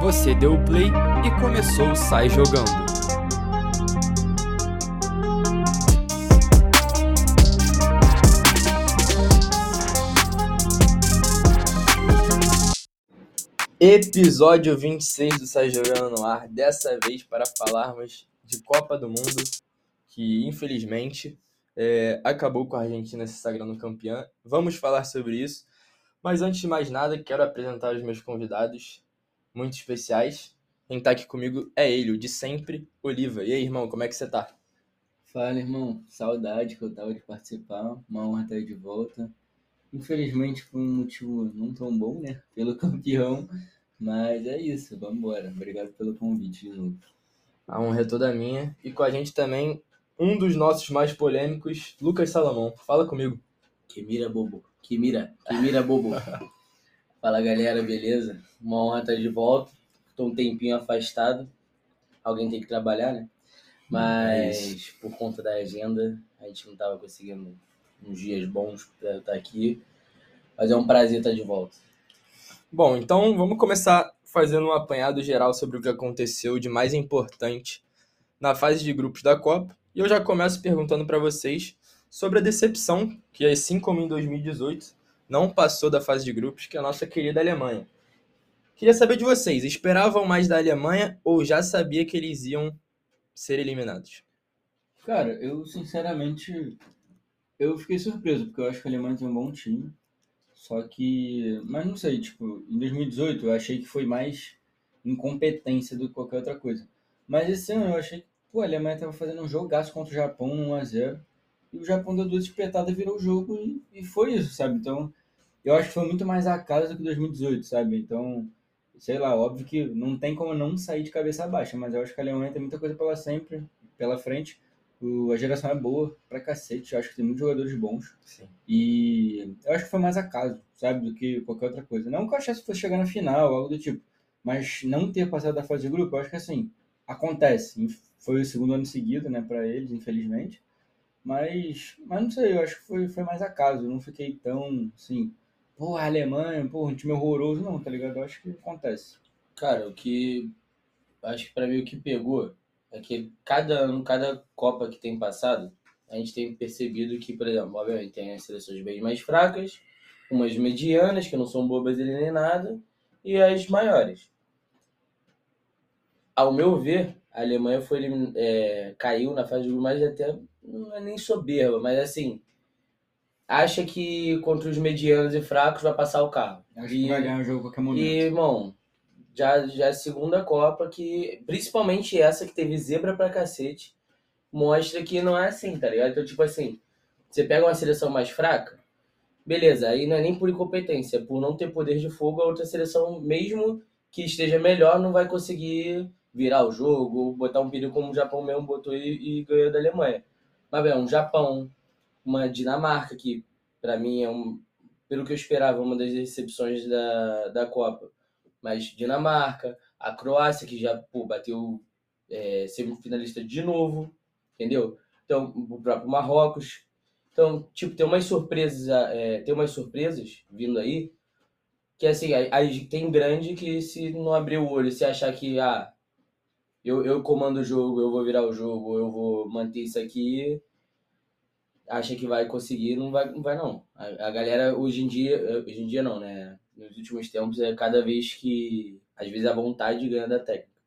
Você deu o play e começou o Sai Jogando. Episódio 26 do Sai Jogando no ar, dessa vez para falarmos de Copa do Mundo, que infelizmente é, acabou com a Argentina se sagrando campeã. Vamos falar sobre isso, mas antes de mais nada, quero apresentar os meus convidados muito especiais. Quem tá aqui comigo é ele, o de sempre, Oliva. E aí, irmão, como é que você tá? Fala, irmão. Saudade que eu tava de participar. Uma honra estar de volta. Infelizmente, por um motivo não tão bom, né? Pelo campeão. Mas é isso, vamos embora. Obrigado pelo convite de novo. A honra é toda minha. E com a gente também, um dos nossos mais polêmicos, Lucas Salomão. Fala comigo. Que mira, bobo. Que mira. Que mira, bobo. Fala, galera, beleza? Uma honra estar de volta. Tô um tempinho afastado. Alguém tem que trabalhar, né? Mas por conta da agenda, a gente não tava conseguindo uns dias bons para estar aqui. Mas é um prazer estar de volta. Bom, então vamos começar fazendo um apanhado geral sobre o que aconteceu de mais importante na fase de grupos da Copa. E eu já começo perguntando para vocês sobre a decepção que, assim como em 2018, não passou da fase de grupos, que é a nossa querida Alemanha. Queria saber de vocês, esperavam mais da Alemanha ou já sabia que eles iam ser eliminados? Cara, eu sinceramente eu fiquei surpreso, porque eu acho que a Alemanha tem um bom time. Só que, mas não sei, tipo, em 2018 eu achei que foi mais incompetência do que qualquer outra coisa. Mas esse ano eu achei que, pô, a Alemanha tava fazendo um jogaço contra o Japão, 1x0. E o Japão deu duas espetadas, virou o jogo e, e foi isso, sabe? Então, eu acho que foi muito mais a casa do que 2018, sabe? Então, sei lá, óbvio que não tem como não sair de cabeça baixa, mas eu acho que a Alemanha tem muita coisa pela sempre, pela frente. O, a geração é boa pra cacete, eu acho que tem muitos jogadores bons. Sim. E eu acho que foi mais acaso, sabe, do que qualquer outra coisa. Não que eu achasse que fosse chegar na final, algo do tipo, mas não ter passado da fase de grupo, eu acho que assim, acontece. Foi o segundo ano seguido, né, para eles, infelizmente. Mas, mas não sei, eu acho que foi, foi mais acaso. Eu não fiquei tão, assim, porra, Alemanha, porra, um time horroroso, não, tá ligado? Eu acho que acontece. Cara, o que. Acho que pra mim o que pegou é que cada ano, cada Copa que tem passado, a gente tem percebido que, por exemplo, obviamente tem as seleções bem mais fracas, umas medianas, que não são bobas nem nada, e as maiores. Ao meu ver, a Alemanha foi é, caiu na fase de mas até não é nem soberba, mas assim, acha que contra os medianos e fracos vai passar o carro. Acho E- que vai ganhar o jogo a qualquer momento. e, irmão, já, já é a segunda Copa que, principalmente essa que teve zebra pra cacete, mostra que não é assim, tá ligado? Então, tipo assim, você pega uma seleção mais fraca, beleza, aí não é nem por incompetência, é por não ter poder de fogo, a outra seleção, mesmo que esteja melhor, não vai conseguir virar o jogo, botar um perigo como o Japão mesmo botou e, e ganhou da Alemanha. Mas, bem, um Japão, uma Dinamarca, que pra mim é um, pelo que eu esperava, uma das decepções da, da Copa. Mas Dinamarca, a Croácia, que já pô, bateu é, semifinalista de novo, entendeu? Então, o próprio Marrocos. Então, tipo, tem umas surpresas, é, tem umas surpresas vindo aí, que assim, aí tem grande que se não abrir o olho, se achar que, ah, eu, eu comando o jogo, eu vou virar o jogo, eu vou manter isso aqui, acha que vai conseguir, não vai não. Vai, não. A, a galera, hoje em dia, hoje em dia não, né? Nos últimos tempos, é cada vez que, às vezes, a vontade ganha da técnica.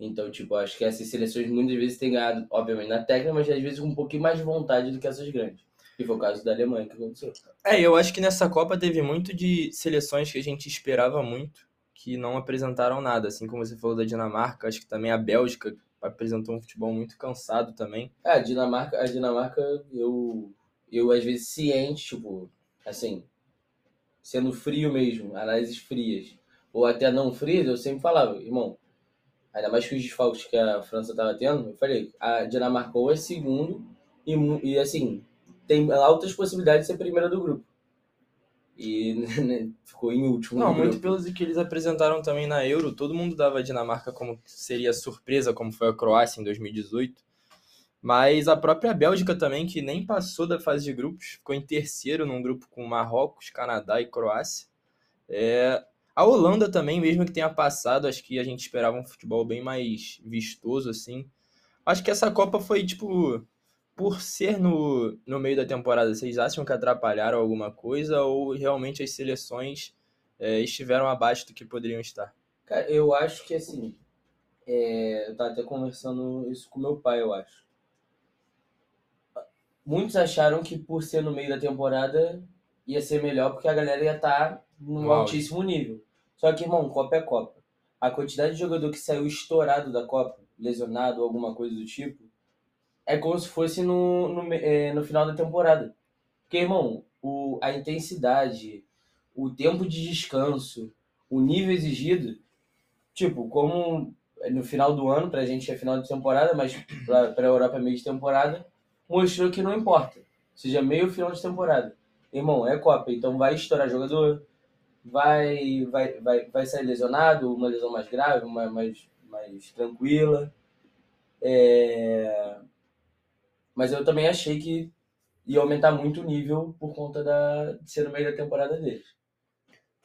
Então, tipo, acho que essas seleções muitas vezes têm ganhado, obviamente, na técnica, mas às vezes com um pouquinho mais de vontade do que essas grandes. E foi o caso da Alemanha que aconteceu. É, eu acho que nessa Copa teve muito de seleções que a gente esperava muito, que não apresentaram nada. Assim como você falou da Dinamarca, acho que também a Bélgica apresentou um futebol muito cansado também. É, a Dinamarca, a Dinamarca, eu, eu às vezes ciente, tipo, assim, sendo frio mesmo, análises frias, ou até não frias, eu sempre falava, irmão, ainda mais que os desfalques que a França tava tendo, eu falei, a Dinamarca ou é segundo, e, e assim, tem altas possibilidades de ser primeira do grupo. E né, ficou em último Não, muito grupo. pelos que eles apresentaram também na Euro, todo mundo dava a Dinamarca como seria surpresa, como foi a Croácia em 2018. Mas a própria Bélgica também, que nem passou da fase de grupos, ficou em terceiro num grupo com Marrocos, Canadá e Croácia. É, A Holanda também, mesmo que tenha passado, acho que a gente esperava um futebol bem mais vistoso, assim. Acho que essa Copa foi, tipo, por ser no, no meio da temporada, vocês acham que atrapalharam alguma coisa ou realmente as seleções é, estiveram abaixo do que poderiam estar? Cara, eu acho que assim. É, eu tava até conversando isso com meu pai, eu acho. Muitos acharam que por ser no meio da temporada ia ser melhor porque a galera ia estar tá num No auge. altíssimo nível. Só que, irmão, Copa é Copa. A quantidade de jogador que saiu estourado da Copa, lesionado ou alguma coisa do tipo, é como se fosse no, no, é, no final da temporada. Porque, irmão, o, a intensidade, o tempo de descanso, o nível exigido, tipo, como no final do ano, pra gente é final de temporada, mas pra, pra Europa é meio de temporada, mostrou que não importa. Seja meio ou final de temporada. Irmão, é Copa, então vai estourar jogador, vai, vai, vai, vai sair lesionado, uma lesão mais grave, uma mais, mais tranquila. É... Mas eu também achei que ia aumentar muito o nível por conta da, de ser no meio da temporada deles.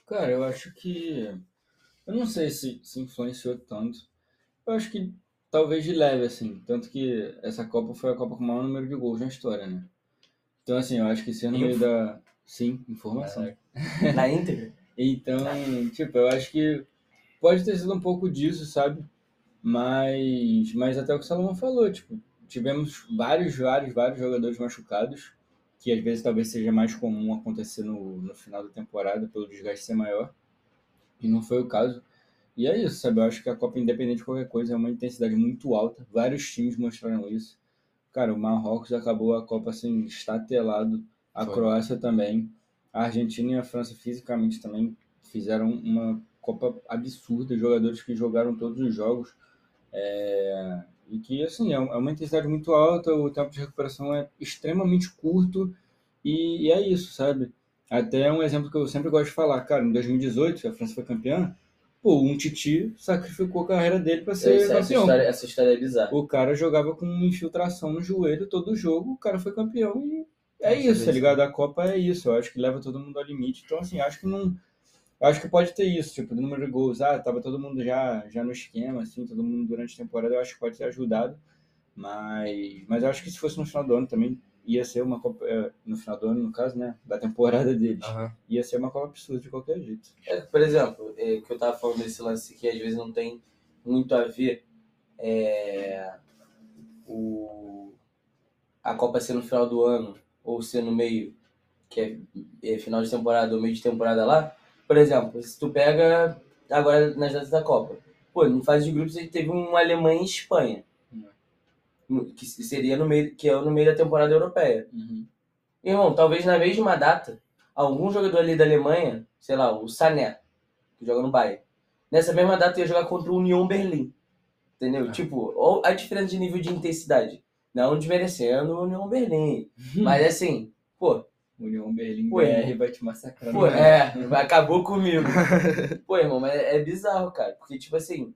Cara, eu acho que. Eu não sei se, se influenciou tanto. Eu acho que talvez de leve, assim. Tanto que essa Copa foi a Copa com o maior número de gols na história, né? Então, assim, eu acho que ser no meio da. Sim, informação. Na íntegra. Então, tipo, eu acho que pode ter sido um pouco disso, sabe? Mas, mas até o que o Salomão falou, tipo, tivemos vários, vários, vários jogadores machucados, que às vezes talvez seja mais comum acontecer no, no final da temporada, pelo desgaste ser maior. E não foi o caso. E é isso, sabe? Eu acho que a Copa, independente de qualquer coisa, é uma intensidade muito alta. Vários times mostraram isso. Cara, o Marrocos acabou a Copa assim, estatelado. A Foi. Croácia também. A Argentina e a França fisicamente também fizeram uma Copa absurda. Jogadores que jogaram todos os jogos. É, E que, assim, é é uma intensidade muito alta. O tempo de recuperação é extremamente curto. E, e é isso, sabe? Até um exemplo que eu sempre gosto de falar. Cara, em 2018, a França foi campeã. Pô, um Titi sacrificou a carreira dele para ser campeão. história, essa história é bizarra. O cara jogava com infiltração no joelho todo jogo, o cara foi campeão e é Nossa, isso, tá ligado? A Copa é isso, eu acho que leva todo mundo ao limite. Então, assim, acho que não. Acho que pode ter isso, tipo, do número de gols, ah, tava todo mundo já, já no esquema, assim, todo mundo durante a temporada, eu acho que pode ter ajudado. Mas, mas eu acho que se fosse no final do ano também ia ser uma Copa, é, no final do ano, no caso, né, da temporada deles, Aham. ia ser uma Copa absurda de qualquer jeito. É, por exemplo, é, que eu tava falando desse lance que às vezes não tem muito a ver é, o, a Copa ser no final do ano ou ser no meio, que é, é final de temporada ou meio de temporada lá. Por exemplo, se tu pega agora nas datas da Copa, pô, no fase de grupos ele teve um Alemanha e Espanha, no- que seria no meio, que é no meio da temporada europeia. Irmão, talvez na mesma data, algum jogador ali da Alemanha, sei lá, o Sané, que joga no Bayern, nessa mesma data ia jogar contra o Union Berlim. Entendeu? Ah. Tipo, ó a diferença de nível de intensidade. Não desmerecendo o Union Berlim. Mas assim, pô, União Berlim Pô, BR irmão. vai te massacrar. pô, né? é, acabou comigo. Pô, irmão, mas é, é bizarro, cara. Porque, tipo assim,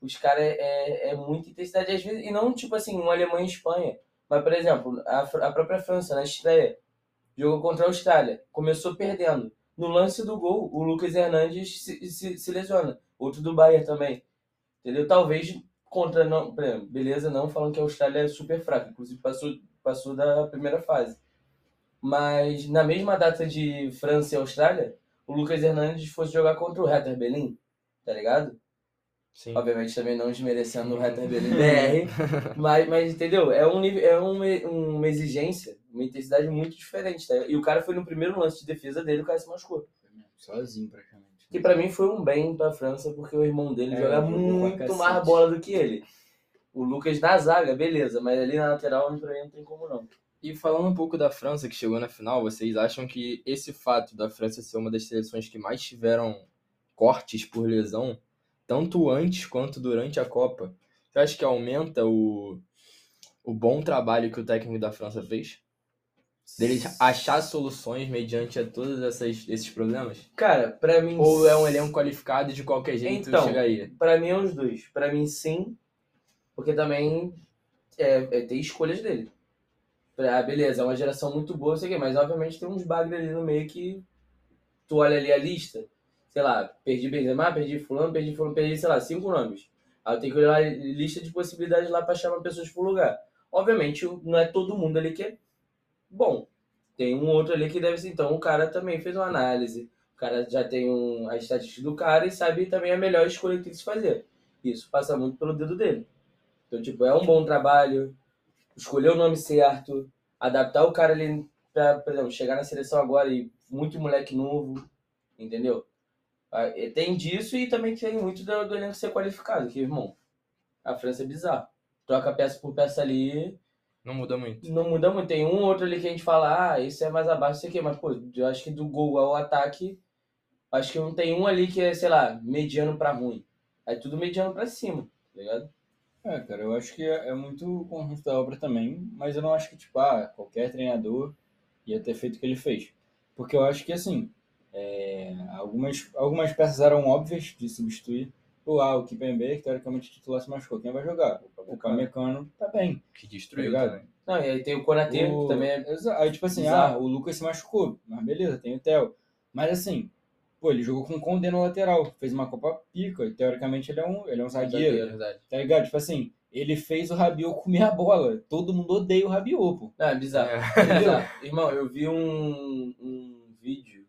os caras é, é, muita intensidade às vezes. E não, tipo assim, um Alemanha e Espanha. Mas, por exemplo, a, a própria França, na estreia, jogou contra a Austrália. Começou perdendo. No lance do gol, o Lucas Hernandes se, se, se lesiona. Outro do Bayern também. Entendeu? Talvez contra. Não, beleza, não falando que a Austrália é super fraca. Inclusive, passou, passou da primeira fase. Mas na mesma data de França e Austrália, o Lucas Hernandes fosse jogar contra o Hertha Berlim, tá ligado? Sim. Obviamente também não desmerecendo o Hertha Berlim BR, mas, mas entendeu? É, um, nível- é uma, uma exigência, uma intensidade muito diferente, tá? E o cara foi no primeiro lance de defesa dele, o cara se machucou. Sozinho, praticamente. Que pra mim foi um bem pra França, porque o irmão dele É, joga muito mais bola do que ele. O Lucas na zaga, beleza, mas ali na lateral pra mim não tem como não. E falando um pouco da França que chegou na final, vocês acham que esse fato da França ser uma das seleções que mais tiveram cortes por lesão, tanto antes quanto durante a Copa, você acha que aumenta o, o bom trabalho que o técnico da França fez? Dele achar soluções mediante a todos essas, esses problemas? Cara, pra mim. Ou é um elenco qualificado e de qualquer jeito Então, chega aí? Pra mim é os dois. Pra mim, sim. Porque também é, é ter escolhas dele. Ah, beleza, é uma geração muito boa, sei o quê, mas obviamente tem uns bagres ali no meio que tu olha ali a lista. sei lá, perdi Benzema, perdi fulano, perdi fulano, perdi, sei lá, cinco nomes. Aí eu tenho que olhar a lista de possibilidades lá para chamar pessoas pro lugar. Obviamente, não é todo mundo ali que é bom. Tem um outro ali que deve ser. Então, o cara também fez uma análise. O cara já tem um, a estatística do cara e sabe também a melhor escolha que tem que se fazer. Isso passa muito pelo dedo dele. Então, tipo, é um bom trabalho, escolher o nome certo, adaptar o cara ali pra, por exemplo, chegar na seleção agora e muito moleque novo, entendeu? Ah, Tem disso e também tem muito do, do elenco ser qualificado, que, irmão, a França é bizarro. Troca peça por peça ali, Não muda muito. não muda muito. Tem um ou outro ali que a gente fala, ah, esse é mais abaixo, isso aqui, mas, pô, eu acho que do gol ao ataque, acho que não tem um ali que é, sei lá, mediano pra ruim. É tudo mediano pra cima, tá ligado? É, cara, eu acho que é, é muito conjunto da obra também, mas eu não acho que, tipo, ah, qualquer treinador ia ter feito o que ele fez. Porque eu acho que, assim, é, algumas, algumas peças eram óbvias de substituir. O, ah, o Kipembe, que teoricamente titular se machucou, quem vai jogar? O Pamecano tá bem, Que tá destruiu ligado? também. Não, e aí tem o Konaté, O- que também é... Aí, tipo assim, bizarro. ah, o Lucas se machucou, mas beleza, tem o Theo. Mas assim, pô, ele jogou com o Condé no lateral, fez uma Copa Pica, e teoricamente ele é um, ele é um zagueiro, Verdade. tá ligado? Tipo assim, ele fez o Rabiot comer a bola. Todo mundo odeia o Rabiot, pô. Não, é bizarro. É. É bizarro. Irmão, eu vi um, um vídeo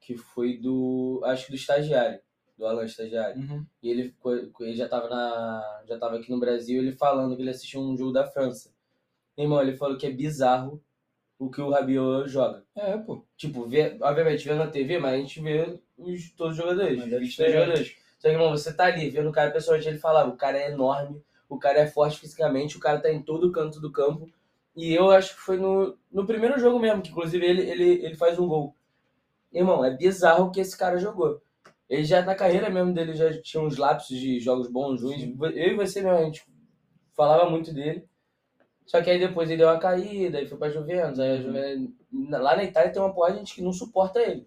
que foi do, acho que do estagiário, do Alan Estagiário. E ele, ele já tava na. Já tava aqui no Brasil, ele falando que ele assistiu um jogo da França. Irmão, ele falou que é bizarro o que o Rabiot joga. É, pô. Tipo, vê, obviamente vê na TV, mas a gente vê os, todos os jogadores. Mas é jogadores. Só que, irmão, você tá ali vendo o cara pessoalmente, ele falava, o cara é enorme, o cara é forte fisicamente, o cara tá em todo canto do campo. E eu acho que foi no, no primeiro jogo mesmo, que inclusive ele, ele, ele faz um gol. Irmão, é bizarro o que esse cara jogou. Ele já na carreira mesmo dele já tinha uns lapsos de jogos bons, ruins. Eu e você mesmo, a gente falava muito dele. Só que aí depois ele deu uma caída, aí foi pra Juventus. Aí Juventus lá na Itália tem uma porra de gente que não suporta ele.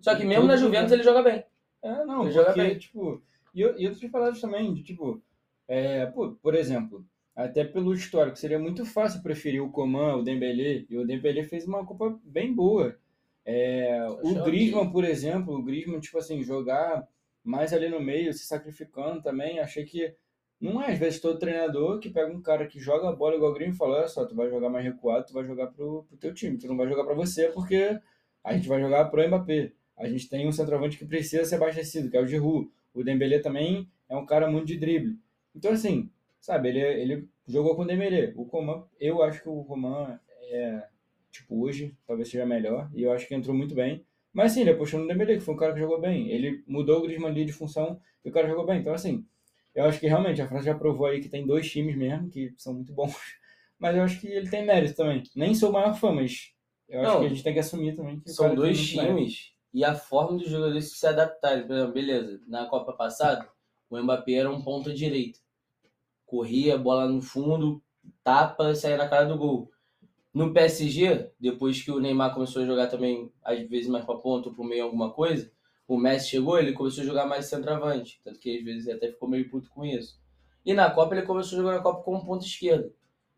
Só que mesmo na Juventus ele joga bem. É, não, Ele joga porque, bem. tipo, e, eu- e outras palavras também, de, tipo, é, pô, por exemplo, até pelo histórico, seria muito fácil preferir o Coman, o Dembélé, e o Dembélé fez uma Copa bem boa. É, o Griezmann, por exemplo, o Griezmann, tipo assim, jogar mais ali no meio, se sacrificando também, achei que não é, às vezes, todo treinador que pega um cara que joga a bola igual o Griezmann e fala, olha só, tu vai jogar mais recuado, tu vai jogar pro, pro teu time, tu não vai jogar pra você porque a gente vai jogar pro Mbappé. A gente tem um centroavante que precisa ser abastecido, que é o Giroud. O Dembélé também é um cara muito de drible. Então, assim, sabe, ele, ele jogou com o Dembélé. O Coman, eu acho que o Coman é, tipo, hoje, talvez seja melhor, e eu acho que entrou muito bem. Mas, sim, ele apostou no Dembélé, que foi um cara que jogou bem. Ele mudou o Griezmann ali de função e o cara jogou bem. Então, assim, eu acho que realmente a França já provou aí que tem dois times mesmo, que são muito bons. Mas eu acho que ele tem mérito também. Nem sou o maior fã, mas eu acho Não, que a gente tem que assumir também que São dois times e a forma dos jogadores se adaptarem. Por exemplo, beleza, na Copa passada, o Mbappé era um ponta direita. Corria, bola no fundo, tapa, saía na cara do gol. No PSG, depois que o Neymar começou a jogar também, às vezes mais pra ponta ou pro meio alguma coisa, o Messi chegou, ele começou a jogar mais centroavante. Tanto que às vezes até ficou meio puto com isso. E na Copa ele começou a jogar na Copa como ponta esquerda.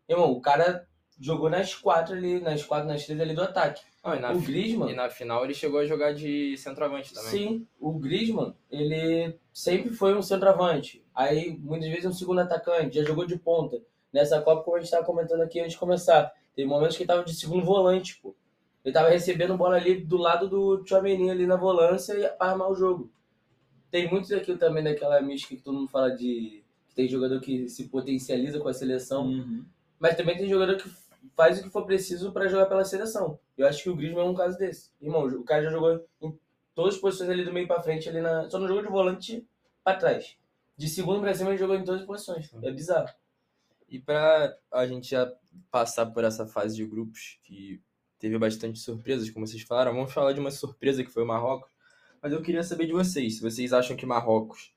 Irmão, o cara jogou nas quatro ali, nas quatro, nas três ali do ataque. E, na, O fi- Griezmann? e na final ele chegou a jogar de centroavante também. Sim, o Griezmann, ele sempre foi um centroavante. Aí, muitas vezes, um segundo atacante, já jogou de ponta. Nessa Copa, como a gente estava comentando aqui antes de começar, tem momentos que ele estava de segundo volante, pô. Ele estava recebendo bola ali do lado do Tchouameni ali na volância e para armar o jogo. Tem muito daquilo também, daquela mística que todo mundo fala de... que tem jogador que se potencializa com a seleção. Uhum. Mas também tem jogador que faz o que for preciso para jogar pela seleção. Eu acho que o Griezmann é um caso desse. Irmão, o cara já jogou em todas as posições ali do meio para frente, ali na... só não jogou de volante para trás. De segundo para cima ele jogou em todas as posições. É bizarro. E pra a gente já passar por essa fase de grupos, que teve bastante surpresas, como vocês falaram, vamos falar de uma surpresa que foi o Marrocos. Mas eu queria saber de vocês, se vocês acham que Marrocos,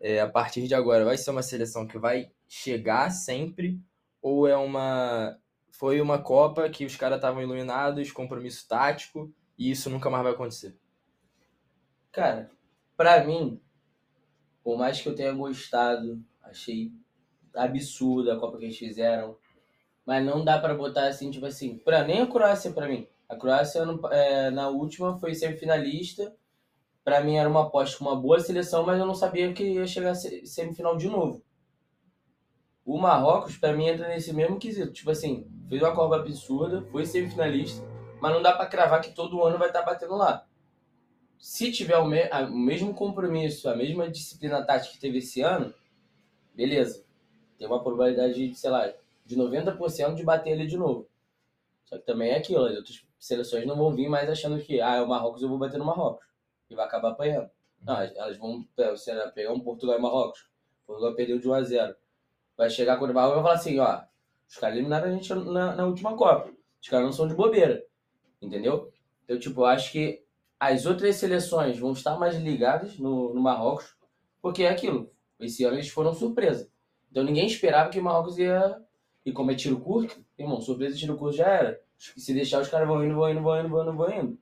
é, a partir de agora, vai ser uma seleção que vai chegar sempre, ou é uma. Foi uma Copa que os caras estavam iluminados, compromisso tático, e isso nunca mais vai acontecer. Cara, pra mim, por mais que eu tenha gostado, achei absurda a Copa que eles fizeram, mas não dá pra botar assim, tipo assim, pra, nem a Croácia pra mim. A Croácia é, na última foi semifinalista Pra mim era uma aposta com uma boa seleção, mas eu não sabia que ia chegar semifinal de novo. O Marrocos, pra mim, entra nesse mesmo quesito. Tipo assim, fez uma Copa absurda, foi semifinalista, mas não dá pra cravar que todo ano vai estar batendo lá. Se tiver o, me- o mesmo compromisso, a mesma disciplina tática que teve esse ano, beleza. Tem uma probabilidade de, sei lá, de 90% de bater ele de novo. Só que também é aquilo, as outras seleções não vão vir mais achando que, ah, é o Marrocos, eu vou bater no Marrocos. E vai acabar apanhando. Não, elas- vão lá, pegar um Portugal e Marrocos. Portugal perdeu de 1 a 0 Vai chegar quando o Marrocos e vai falar assim, ó, os caras eliminaram a gente na, na última Copa. Os caras não são de bobeira. Entendeu? Então, tipo, eu acho que as outras seleções vão estar mais ligadas no, no Marrocos, porque é aquilo. Esse ano eles foram surpresa. Então ninguém esperava que o Marrocos ia. E como é tiro curto, irmão, surpresa tiro curto já era. Se deixar, os caras vão indo, vão indo, vão indo, vão indo, vão indo.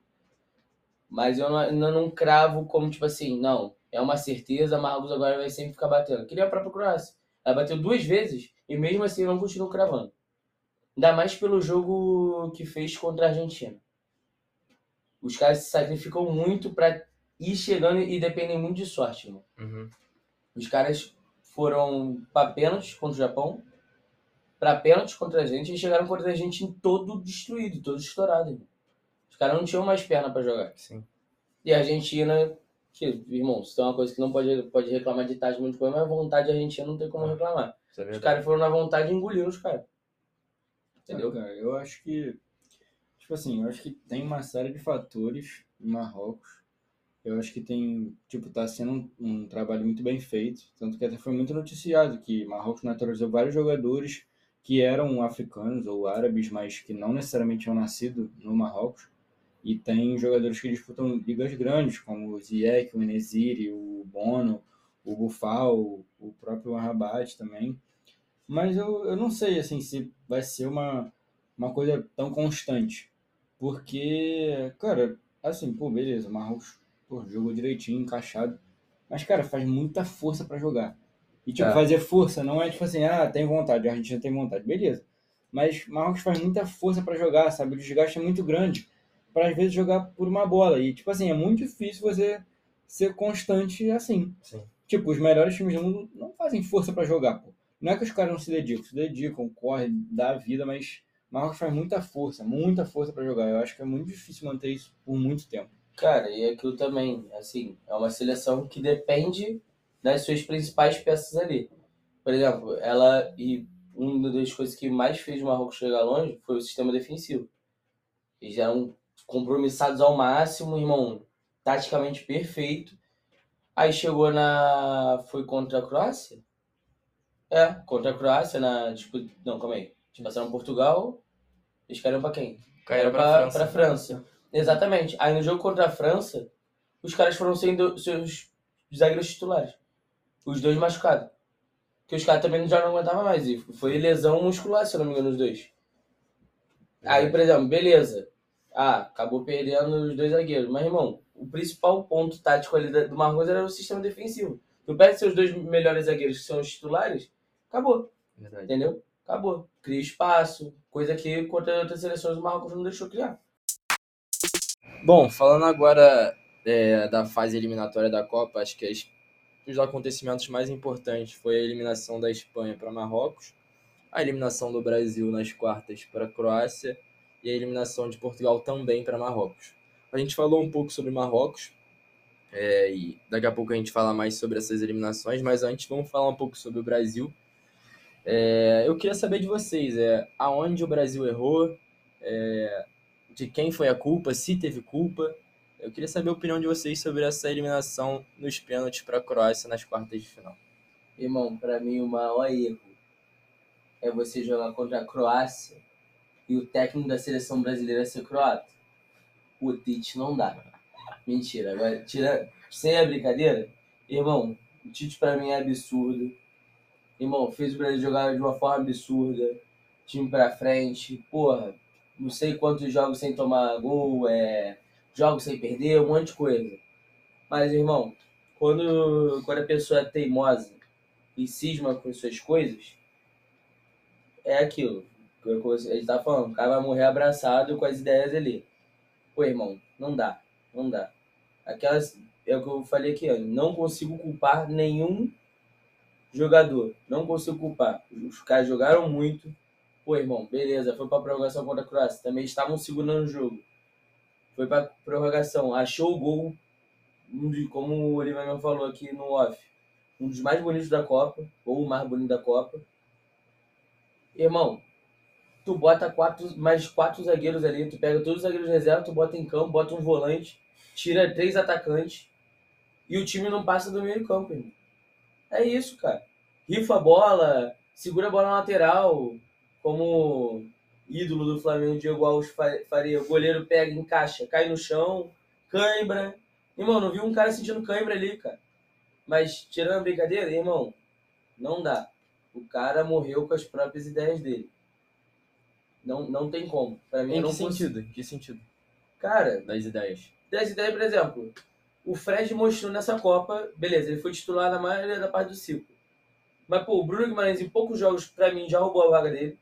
Mas eu não- ainda não cravo como, tipo assim, não, é uma certeza, Marrocos agora vai sempre ficar batendo. Queria a própria Croácia. Ela bateu duas vezes e mesmo assim não continuo cravando. Ainda mais pelo jogo que fez contra a Argentina. Os caras se sacrificam muito pra ir chegando e dependem muito de sorte. Uhum. Os caras foram pra pênaltis contra o Japão, pra pênaltis contra a gente e chegaram contra a gente em todo destruído, todo estourado. Irmão. Os caras não tinham mais perna pra jogar. Sim. E a Argentina, que, irmão, isso é uma coisa que não pode, pode reclamar de tática muito coisa, mas a vontade argentina não tem como reclamar. Isso é Os caras foram na vontade e engoliram os caras. Entendeu, Entendeu? cara? Eu acho que. Tipo assim, eu acho que tem uma série de fatores em Marrocos. Eu acho que tem. Tipo, tá sendo um, um trabalho muito bem feito. Tanto que até foi muito noticiado que Marrocos naturalizou vários jogadores que eram africanos ou árabes, mas que não necessariamente tinham nascido no Marrocos. E tem jogadores que disputam ligas grandes, como o Ziyech, o Enesiri, o Bono, o Bufal, o próprio Rabat também. Mas eu, eu não sei assim se vai ser uma, uma coisa tão constante. Porque, cara, assim, pô, beleza, Marrocos pô, jogou direitinho, encaixado. Mas, cara, faz muita força pra jogar. E, tipo, É. fazer força não é tipo assim, ah, tem vontade, a Argentina tem vontade, beleza. Mas Marrocos faz muita força pra jogar, sabe? O desgaste é muito grande para às vezes jogar por uma bola. E, tipo assim, é muito difícil você ser constante assim. Sim. Tipo, os melhores times do mundo não fazem força pra jogar, pô. Não é que os caras não se dedicam, se dedicam, correm, dá a vida, mas Marrocos faz muita força, muita força pra jogar. Eu acho que é muito difícil manter isso por muito tempo. Cara, e aquilo também, assim, é uma seleção que depende das suas principais peças ali. Por exemplo, ela e uma das coisas que mais fez o Marrocos chegar longe foi o sistema defensivo. Eles eram compromissados ao máximo, irmão, taticamente perfeito. Aí chegou na. Foi contra a Croácia? É, contra a Croácia na disputa. Não, calma aí. Eles passaram Portugal. Eles caíram pra quem? Caíram pra, pra, França. pra França. Exatamente. Aí no jogo contra a França, os caras foram sendo seus zagueiros titulares. Os dois machucados. Que os caras também já não aguentavam mais. E foi lesão muscular, se eu não me engano, os dois. Aí, por exemplo, beleza. Ah, acabou perdendo os dois zagueiros. Mas, irmão, o principal ponto tático ali do Marrocos era o sistema defensivo. Tu perde seus dois melhores zagueiros, que são os titulares, acabou. Verdade. Entendeu? Acabou. Cria espaço. Coisa que contra outras seleções o Marrocos não deixou criar. Bom, falando agora é, da fase eliminatória da Copa, acho que as- os acontecimentos mais importantes foi a eliminação da Espanha para Marrocos, a eliminação do Brasil nas quartas para a Croácia e a eliminação de Portugal também para Marrocos. A gente falou um pouco sobre Marrocos é, e daqui a pouco a gente fala mais sobre essas eliminações, mas antes vamos falar um pouco sobre o Brasil. É, eu queria saber de vocês, é, aonde o Brasil errou, é, de quem foi a culpa, se teve culpa. Eu queria saber a opinião de vocês sobre essa eliminação nos pênaltis para a Croácia nas quartas de final. Irmão, pra mim o maior erro é você jogar contra a Croácia e o técnico da seleção brasileira ser croata. O Tite não dá. Mentira. Agora, tira, sem a brincadeira, irmão, o Tite pra mim é absurdo. Irmão, fez o Brasil jogar de uma forma absurda. Time pra frente. Porra, não sei quantos jogos sem tomar gol, é, jogos sem perder, um monte de coisa. Mas, irmão, quando, quando a pessoa é teimosa e cisma com suas coisas, é aquilo. Como A gente tá falando, o cara vai morrer abraçado com as ideias ali. Pô, irmão, não dá. Não dá. Aquelas. é o que eu falei aqui, ó, não consigo culpar nenhum jogador. Não consigo culpar. Os caras jogaram muito. Pô, irmão, beleza, foi pra prorrogação contra a Croácia. Também estavam segurando o jogo. Foi pra prorrogação, achou o gol, como o Oliver mesmo falou aqui no off, um dos mais bonitos da Copa, ou o mais bonito da Copa. Irmão, tu bota quatro, mais quatro zagueiros ali, tu pega todos os zagueiros de reserva, tu bota em campo, bota um volante, tira três atacantes e o time não passa do meio campo, irmão. É isso, cara. Rifa a bola, segura a bola na lateral, como ídolo do Flamengo, Diego Alves faria. O goleiro pega, encaixa, cai no chão, cãibra. Irmão, não viu um cara sentindo cãibra ali, cara. Mas, tirando a brincadeira, irmão, não dá. O cara morreu com as próprias ideias dele. Não, não tem como. Pra mim, Em não que sentido? Em que sentido? Cara, Das ideias. das ideias, por exemplo, o Fred mostrou nessa Copa, beleza, ele foi titular na maioria da parte do ciclo. Mas, pô, o Bruno Guimarães, em poucos jogos, pra mim, já roubou a vaga dele.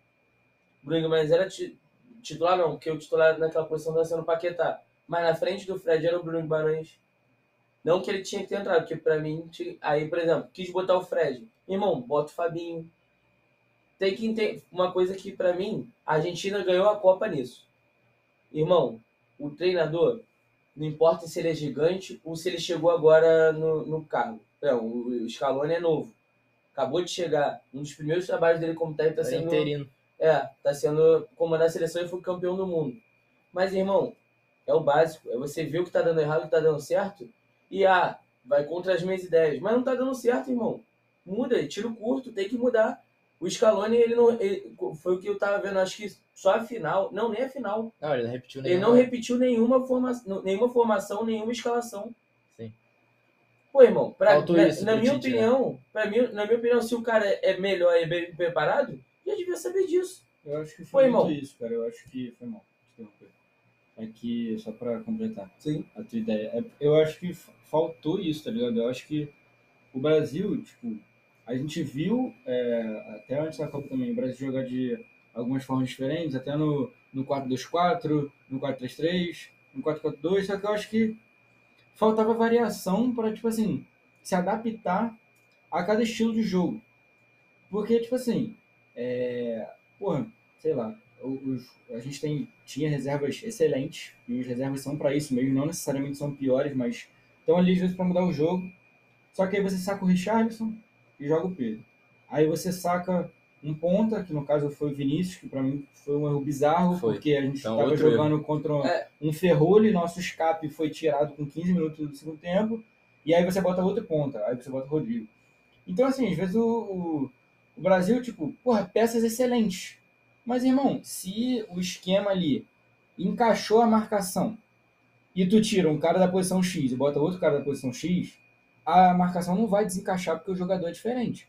O Bruno Guimarães era ti- titular, não, porque o titular naquela posição estava sendo o Paquetá. Mas na frente do Fred era o Bruno Guimarães. Não que ele tinha que ter entrado, porque pra mim, aí, por exemplo, quis botar o Fred. Irmão, bota o Fabinho. Tem que entender uma coisa que, pra mim, a Argentina ganhou a Copa nisso. Irmão, o treinador, não importa se ele é gigante ou se ele chegou agora no, no cargo. Não, o, Scaloni é novo. Acabou de chegar. Um dos primeiros trabalhos dele como técnico está sendo. interino. É, tá sendo comandar a seleção e foi campeão do mundo. Mas, irmão, é o básico. É você ver o que tá dando errado, o que tá dando certo. E, ah, vai contra as minhas ideias. Mas não tá dando certo, irmão. Muda, tiro curto, tem que mudar. O Scaloni, ele não. ele- foi o que eu tava vendo, acho que só a final. Não, nem a final. Não, ele não repetiu Ele nenhuma. não repetiu nenhuma, forma, nenhuma formação, nenhuma escalação. Sim. Pô, irmão, pra, na, isso na minha Tite, né? opinião, pra mim, na minha opinião, se o cara é melhor e bem preparado, já devia saber disso. Eu acho que Foi, foi irmão. isso, cara. Eu acho que foi mal. É que, só pra completar Sim. a tua ideia, é- eu acho que faltou isso, tá ligado? Eu acho que o Brasil, tipo, a gente viu, é, até antes da Copa também, o Brasil jogar de algumas formas diferentes, até no, no 4-2-4, no 4-3-3, no 4-4-2, só que eu acho que faltava variação para, tipo assim, se adaptar a cada estilo de jogo. Porque, tipo assim, é, porra, sei lá, os, a gente tem, tinha reservas excelentes, e os reservas são para isso mesmo, não necessariamente são piores, mas estão ali às vezes para mudar o jogo. Só que aí você saca o Richarlison e joga o Pedro. Aí você saca um ponta, que no caso foi o Vinícius, que para mim foi um erro bizarro, Foi. porque a gente Então, estava outro jogando contra É. um ferrolho, nosso escape foi tirado com 15 minutos do segundo tempo, e aí você bota outro ponta, aí você bota o Rodrigo. Então, assim, às vezes o, o, o Brasil, tipo, porra, peças excelentes. Mas, irmão, se o esquema ali encaixou a marcação e tu tira um cara da posição X e bota outro cara da posição X, a marcação não vai desencaixar porque o jogador é diferente.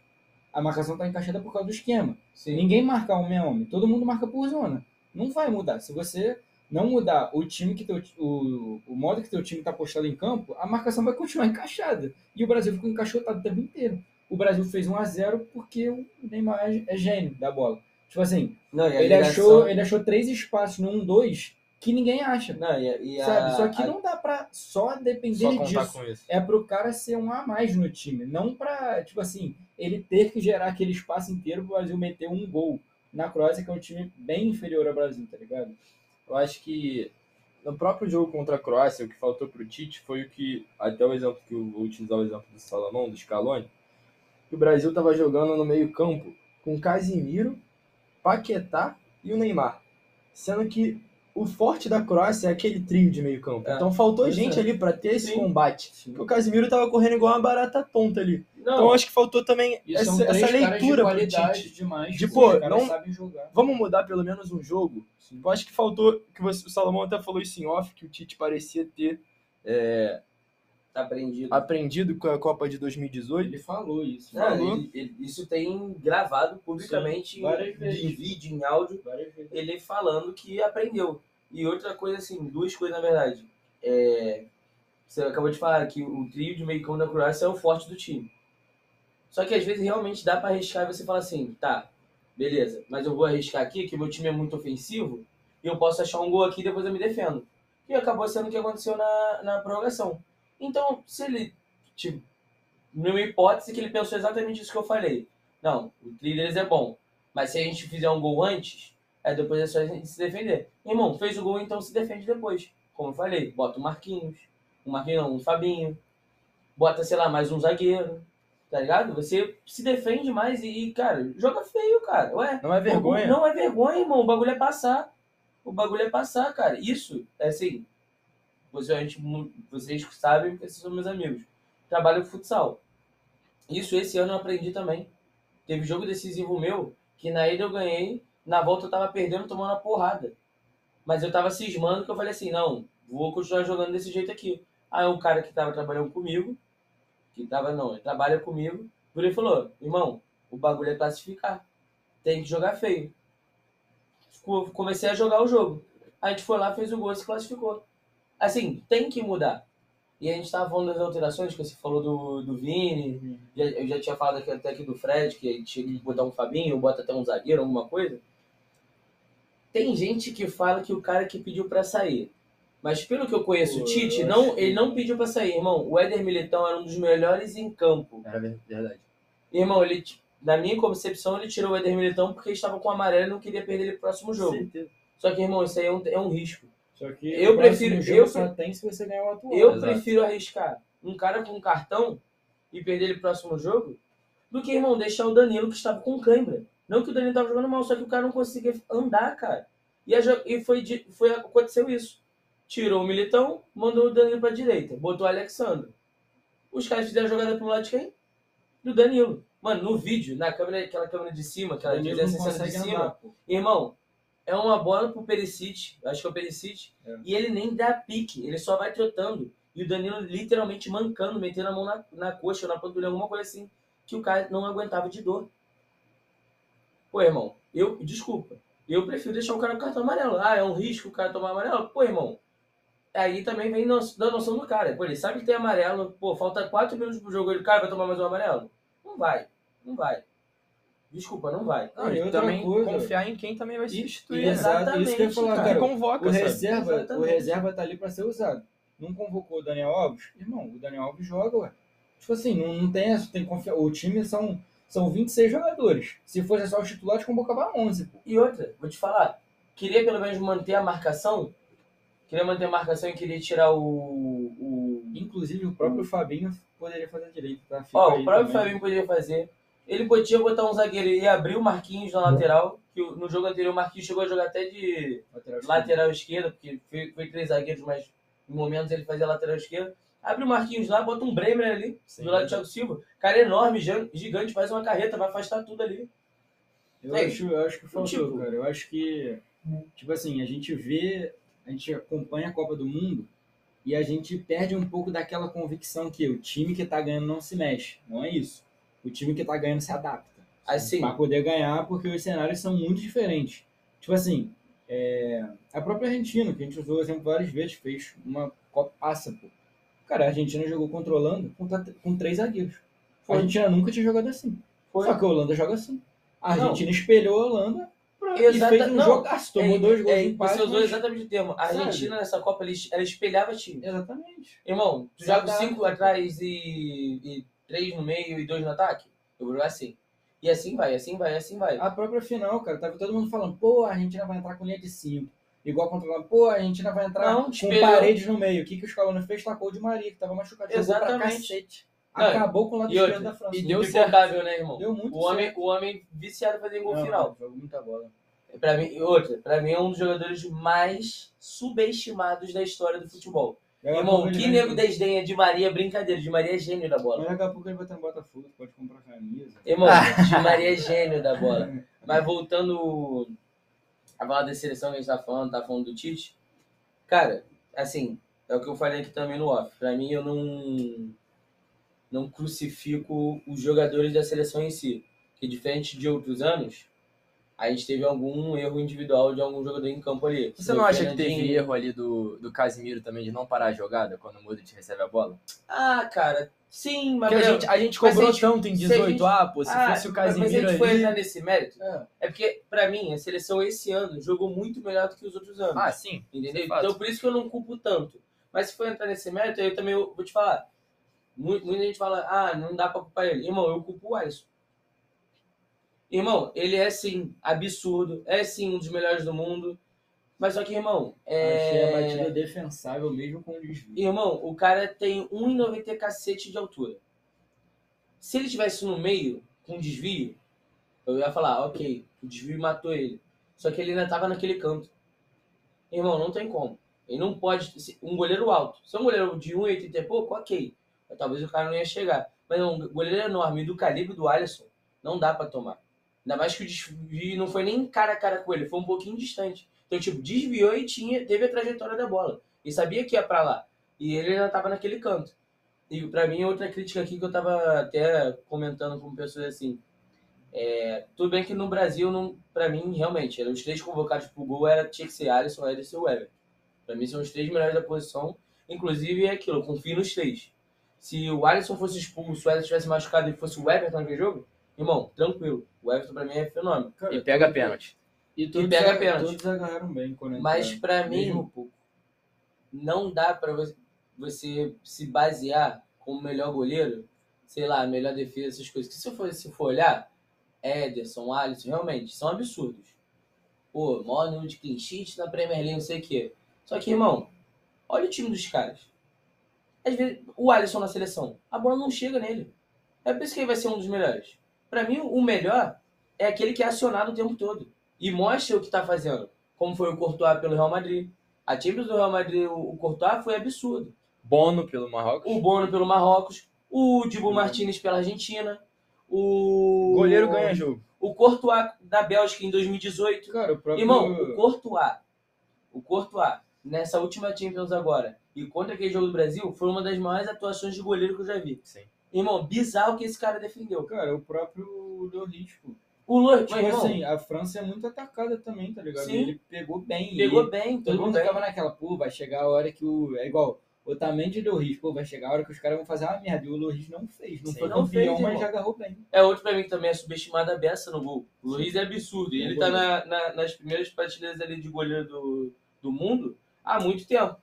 A marcação está encaixada por causa do esquema. Sim. Ninguém marca homem a homem, todo mundo marca por zona. Não vai mudar. Se você não mudar o time que teu, o, o modo que teu time está postado em campo, a marcação vai continuar encaixada. E o Brasil ficou encaixotado o tempo inteiro. O Brasil fez 1 a 0 porque o Neymar é, gênio da bola. Tipo assim, Não, ele ligação- achou, ele achou três espaços no 1-2 que ninguém acha. Não, e e a- Sabe? Só que a- não dá pra só depender Só disso é pro cara ser um a mais no time, não pra, tipo assim, ele ter que gerar aquele espaço inteiro pro Brasil meter um gol na Croácia, que é um time bem inferior ao Brasil, tá ligado? Eu acho que no próprio jogo contra a Croácia, o que faltou pro Tite foi o que, até o exemplo que eu vou utilizar o exemplo do Salomão, do Scaloni, que o Brasil estava jogando no meio campo com Casimiro, Paquetá e o Neymar. Sendo que o forte da Croácia é aquele trio de meio campo. É, então faltou gente é. ali para ter esse Sim. combate. Porque o Casimiro tava correndo igual uma barata tonta ali. Não, Então acho que faltou também essa, essa leitura pro qualidade Tite. demais, De, pô, não-. Vamos mudar pelo menos um jogo. Eu acho que faltou, que você- o Salomão até falou isso em off, que o Tite parecia ter é, aprendido. aprendido com a Copa de 2018. Ele falou isso. Não, falou. ele- ele- isso tem gravado publicamente Sim, em vezes. vídeo, em áudio, ele falando que aprendeu. E outra coisa, assim, duas coisas na verdade. É, você acabou de falar que o trio de meio campo da Croácia é o forte do time. Só que às vezes realmente dá pra arriscar e você fala assim, tá, beleza, mas eu vou arriscar aqui que o meu time é muito ofensivo e eu posso achar um gol aqui e depois eu me defendo. E acabou sendo o que aconteceu na, na prorrogação. Então, se ele, tipo, numa hipótese que ele pensou exatamente isso que eu falei. Não, o thrillers é bom, mas se a gente fizer um gol antes, aí depois é só a gente se defender. Irmão, fez o gol, então se defende depois. Como eu falei, bota o Marquinhos, um Marquinhos não, um Fabinho, bota, sei lá, mais um zagueiro, tá ligado? Você se defende mais e, cara, joga feio, cara. Ué, Não é vergonha. não é vergonha, irmão. O bagulho é passar. O bagulho é passar, cara. Isso, é assim. Você, a gente, vocês sabem, porque vocês são meus amigos. Trabalho com futsal. Isso esse ano eu aprendi também. Teve jogo decisivo meu que na ida eu ganhei, na volta eu tava perdendo, tomando uma porrada. Mas eu tava cismando que eu falei assim: não, vou continuar jogando desse jeito aqui. Aí um cara que tava trabalhando comigo, que tava, não, ele trabalha comigo, virou e falou: irmão, o bagulho é classificar. Tem que jogar feio. Co- Comecei a jogar o jogo. A gente foi lá, fez o gol e se classificou. Assim, tem que mudar. E a gente tava falando das alterações, que você falou do, do Vini, já- eu já tinha falado aqui, até aqui do Fred, que a gente tinha que botar um Fabinho, ou bota até um zagueiro, alguma coisa. Tem gente que fala que o cara que pediu pra sair. Mas pelo que eu conheço o Tite, não, ele não pediu pra sair, irmão. O Éder Militão era um dos melhores em campo. Era ver- verdade. Irmão, ele, na minha concepção, ele tirou o Éder Militão porque estava com o amarelo e não queria perder ele pro próximo jogo. Certeza. Só que, irmão, isso aí é um, é um risco. Só que Eu prefiro- jogo eu só tem se você ganhar o atual. Eu Exato. prefiro arriscar um cara com cartão e perder ele pro próximo jogo do que, irmão, deixar o Danilo que estava com cãibra. Não que o Danilo estava jogando mal, só que o cara não conseguia andar, cara. E, a e foi, de- foi, aconteceu isso. Tirou o Militão, mandou o Danilo pra direita, botou o Alexandre. Os caras fizeram a jogada pro lado de quem? Do Danilo. Mano, no vídeo, na câmera, aquela câmera de cima, aquela Danilo 360 não de consegue cima, andar. Irmão, é uma bola pro Perisic, acho que é o Perisic, É. e ele nem dá pique, ele só vai trotando. E o Danilo literalmente mancando, metendo a mão na, na coxa ou na panturrilha, alguma coisa assim, que o cara não aguentava de dor. Pô, irmão, eu, desculpa, eu prefiro deixar o cara com cartão amarelo. Ah, é um risco o cara tomar amarelo? Pô, irmão, aí também vem no- da noção do cara. Pô, ele sabe que tem amarelo, pô, falta 4 minutos pro jogo, ele, cara, vai tomar mais um amarelo? Não vai, não vai. Desculpa, não vai. Não, e também coisa- confiar em quem também vai substituir. e exato, isso que eu ia falar, Exatamente, cara. Convoca, O sabe? reserva, o Exatamente. reserva tá ali pra ser usado. Não convocou o Daniel Alves? Irmão, o Daniel Alves joga, ué. Tipo assim, não, não tem essa, tem confiar. O time são, são 26 jogadores. Se fosse só os titulares, convocava 11, pô. E outra, vou te falar, queria pelo menos manter a marcação, queria manter a marcação e queria tirar o... o... Inclusive, o próprio Fabinho poderia fazer direito, tá? Ó, o próprio também. Fabinho poderia fazer. Ele podia botar um zagueiro e abrir o Marquinhos na lateral, que o- no jogo anterior o Marquinhos chegou a jogar até de Lateral lateral esquerda, porque foi, foi três zagueiros, mas em momentos ele fazia lateral esquerda. Abre o Marquinhos lá, bota um Bremer ali, Sim. do lado do Thiago Silva. Cara enorme, gigante, faz uma carreta, vai afastar tudo ali. Eu Ei, acho, eu acho que faltou, tipo- cara. Eu acho que, tipo assim, a gente vê, a gente acompanha a Copa do Mundo e a gente perde um pouco daquela convicção que o time que tá ganhando não se mexe. Não é isso. O time que tá ganhando se adapta. Assim, Pra poder ganhar, porque os cenários são muito diferentes. Tipo assim, é, a própria Argentina, que a gente usou o exemplo várias vezes, fez uma Copa passa, pô. Cara, a Argentina jogou Holanda com, com três zagueiros. A. Argentina nunca tinha jogado assim. foi. Só que a Holanda joga assim. A Não. Argentina espelhou a Holanda pra, Exata- e fez um não, jogaço. Tomou É, dois gols é, empate. Você usou mas- exatamente o termo. A Sabe? Argentina nessa Copa ela, es- ela espelhava time. Exatamente. Irmão, tu joga cinco atrás e, e três no meio e dois no ataque? Eu vou jogar assim. E assim vai, assim vai, assim vai. A própria final, cara, tava todo mundo falando, pô, a Argentina vai entrar com linha de 5. Igual contra o Holanda, pô, a Argentina vai entrar Não, com paredes no meio. O que, que o Scaloni fez? Tacou de Maria, que tava machucado. Exatamente. Acabou com o lado e esquerdo da França. e deu Impecável, né, irmão? Deu muito O homem, certo. o homem viciado fazer gol Não, final. Jogou muita bola. Pra mim, outra, pra mim é um dos jogadores mais subestimados da história do futebol. Irmão, que nego desdenha de Maria, brincadeira. De Maria é gênio da bola. Mas daqui a pouco ele vai ter um Botafogo, pode comprar camisa. Irmão, de Maria é gênio da bola. Mas voltando a falar da seleção que a gente tá falando, tá falando do Tite. Cara, assim, é o que eu falei aqui também no off. Pra mim, eu não, não crucifico os jogadores da seleção em si. Que diferente de outros anos, a gente teve algum erro individual de algum jogador em campo ali. Você não acha que teve erro ali do, do Casimiro também de não parar a jogada quando o Modric recebe a bola? Ah, cara, sim, mas... Porque a gente, a gente cobrou a gente- tanto em se a 18, gente- ah, pô, se Ah, fosse o mas a Casimiro gente foi ali... entrar nesse mérito. É. É porque, pra mim, a seleção esse ano jogou muito melhor do que os outros anos. Ah, sim. Entendeu? Fato. Então por isso que eu não culpo tanto. Mas se for entrar nesse mérito, aí eu também vou te falar. Mu- Muita gente fala, ah, não dá pra culpar ele. Irmão, eu culpo o Alisson. Irmão, ele é sim absurdo, é sim um dos melhores do mundo. Mas só que, irmão, Achei a é... batida defensável mesmo com o desvio. Irmão, o cara tem 1,90 cacete de altura. Se ele tivesse no meio, com desvio, eu ia falar, ok, o desvio matou ele. Só que ele ainda tava naquele canto. Irmão, não tem como. Ele não pode. Um goleiro alto. Se é um goleiro de 1,80 e pouco, ok. Mas talvez o cara não ia chegar. Mas um goleiro enorme do calibre do Alisson, não dá pra tomar. Ainda mais que o desvio não foi nem cara a cara com ele, foi um pouquinho distante. Então, tipo, desviou e tinha, teve a trajetória da bola. E sabia que ia pra lá. E ele ainda tava naquele canto. E pra mim, outra crítica aqui que eu tava até comentando com pessoas assim. É, tudo bem que no Brasil, não, pra mim, realmente, eram os três convocados pro gol era, tinha que ser Alisson, Ederson e o Everton. Pra mim, são os três melhores da posição. Inclusive, é aquilo, eu confio nos três. Se o Alisson fosse expulso, o Ederson tivesse machucado e fosse o Everton naquele jogo, irmão, tranquilo. O Everton pra mim é fenômeno. Cara, E pega pênalti. E todos, pega ag- pênalti. todos agarraram bem quando Mas pra mim, pouco. não dá pra você, você se basear como melhor goleiro, sei lá, melhor defesa, essas coisas. Que se for, se for olhar, Ederson, Alisson, realmente, são absurdos. Pô, maior número de clean sheet na Premier League, não sei o quê. Só que, irmão, olha o time dos caras. Às vezes, o Alisson na seleção, a bola não chega nele. É por isso que ele vai ser um dos melhores. Pra mim, o melhor é aquele que é acionado o tempo todo. E mostra o que tá fazendo. Como foi o Courtois pelo Real Madrid. A Champions do Real Madrid, o o Courtois foi absurdo. Bono pelo Marrocos. O Bono pelo Marrocos. O Dibu Martinez pela Argentina. O. Goleiro ganha jogo. O Courtois da Bélgica em 2018. Cara, o próprio... Irmão, o Courtois. O Courtois, nessa última Champions agora. E contra aquele jogo do Brasil, foi uma das maiores atuações de goleiro que eu já vi. Sim. Irmão, bizarro que esse cara defendeu. Cara, o próprio Lloris, pô. O Lula, Tipo mas, assim, a França é muito atacada também, tá ligado? Sim. Ele pegou bem. pegou e bem, Todo mundo bem. ficava naquela, pô, vai chegar a hora que o... É igual, o Otamendi e o Lloris, pô, vai chegar a hora que os caras vão fazer uma merda. E o Lloris não fez. Não Sim. foi Não campeão, fez, mas irmão. já agarrou bem. É outro pra mim que também é subestimado a beça no gol. O Luiz é absurdo. E ele tá na, na- nas primeiras prateleiras ali de goleiro do, do mundo há muito tempo.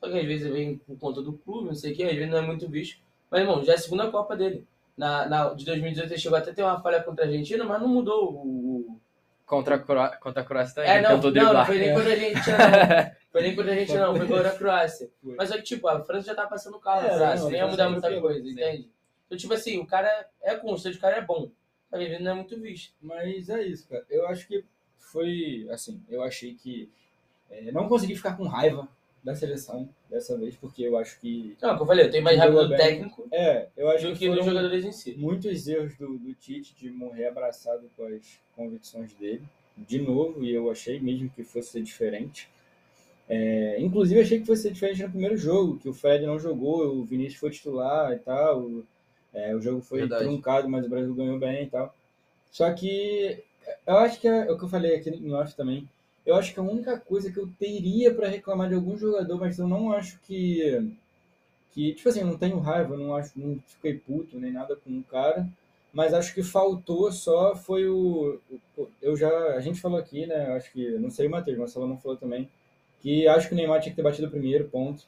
Só que às vezes vem por conta do clube, não sei o que, às vezes não é muito visto. Mas, irmão, já é a segunda Copa dele. Na, na, de 2018 ele chegou até a ter uma falha contra a Argentina, mas não mudou o. Contra a, Cro... contra a Croácia também. É, não, não, não foi nem É. contra a Argentina, não. Foi nem contra a Argentina, não, foi contra a Croácia. Mas que, tipo, a França já tá passando o carro É, na Croácia, não, nem ia mudar saiu muita coisa, sim. entende? Então, tipo assim, o cara é constante, o cara é bom. Às vezes não é muito visto. Mas é isso, cara. Eu acho que foi, assim, eu achei que é, não consegui ficar com raiva da seleção dessa vez, porque eu acho que. Não, como eu falei, eu tenho mais raiva do técnico É, eu acho do que que dos jogadores em si. muitos erros do, do Tite de morrer abraçado com as convicções dele, de novo, e eu achei mesmo que fosse ser diferente. É, inclusive, achei que fosse ser diferente no primeiro jogo, que o Fred não jogou, o Vinícius foi titular e tal. o- é, o jogo foi Verdade. truncado, mas o Brasil ganhou bem e tal. Só que eu acho que é, é o que eu falei aqui no off também. Eu acho que a única coisa que eu teria para reclamar de algum jogador, mas eu não acho que. que tipo assim, eu não tenho raiva, não acho, não fiquei puto nem nada com o cara, mas acho que faltou só foi o. eu já. A gente falou aqui, né? Acho que. Não sei o Matheus, mas não falou também. Que acho que o Neymar tinha que ter batido o primeiro ponto.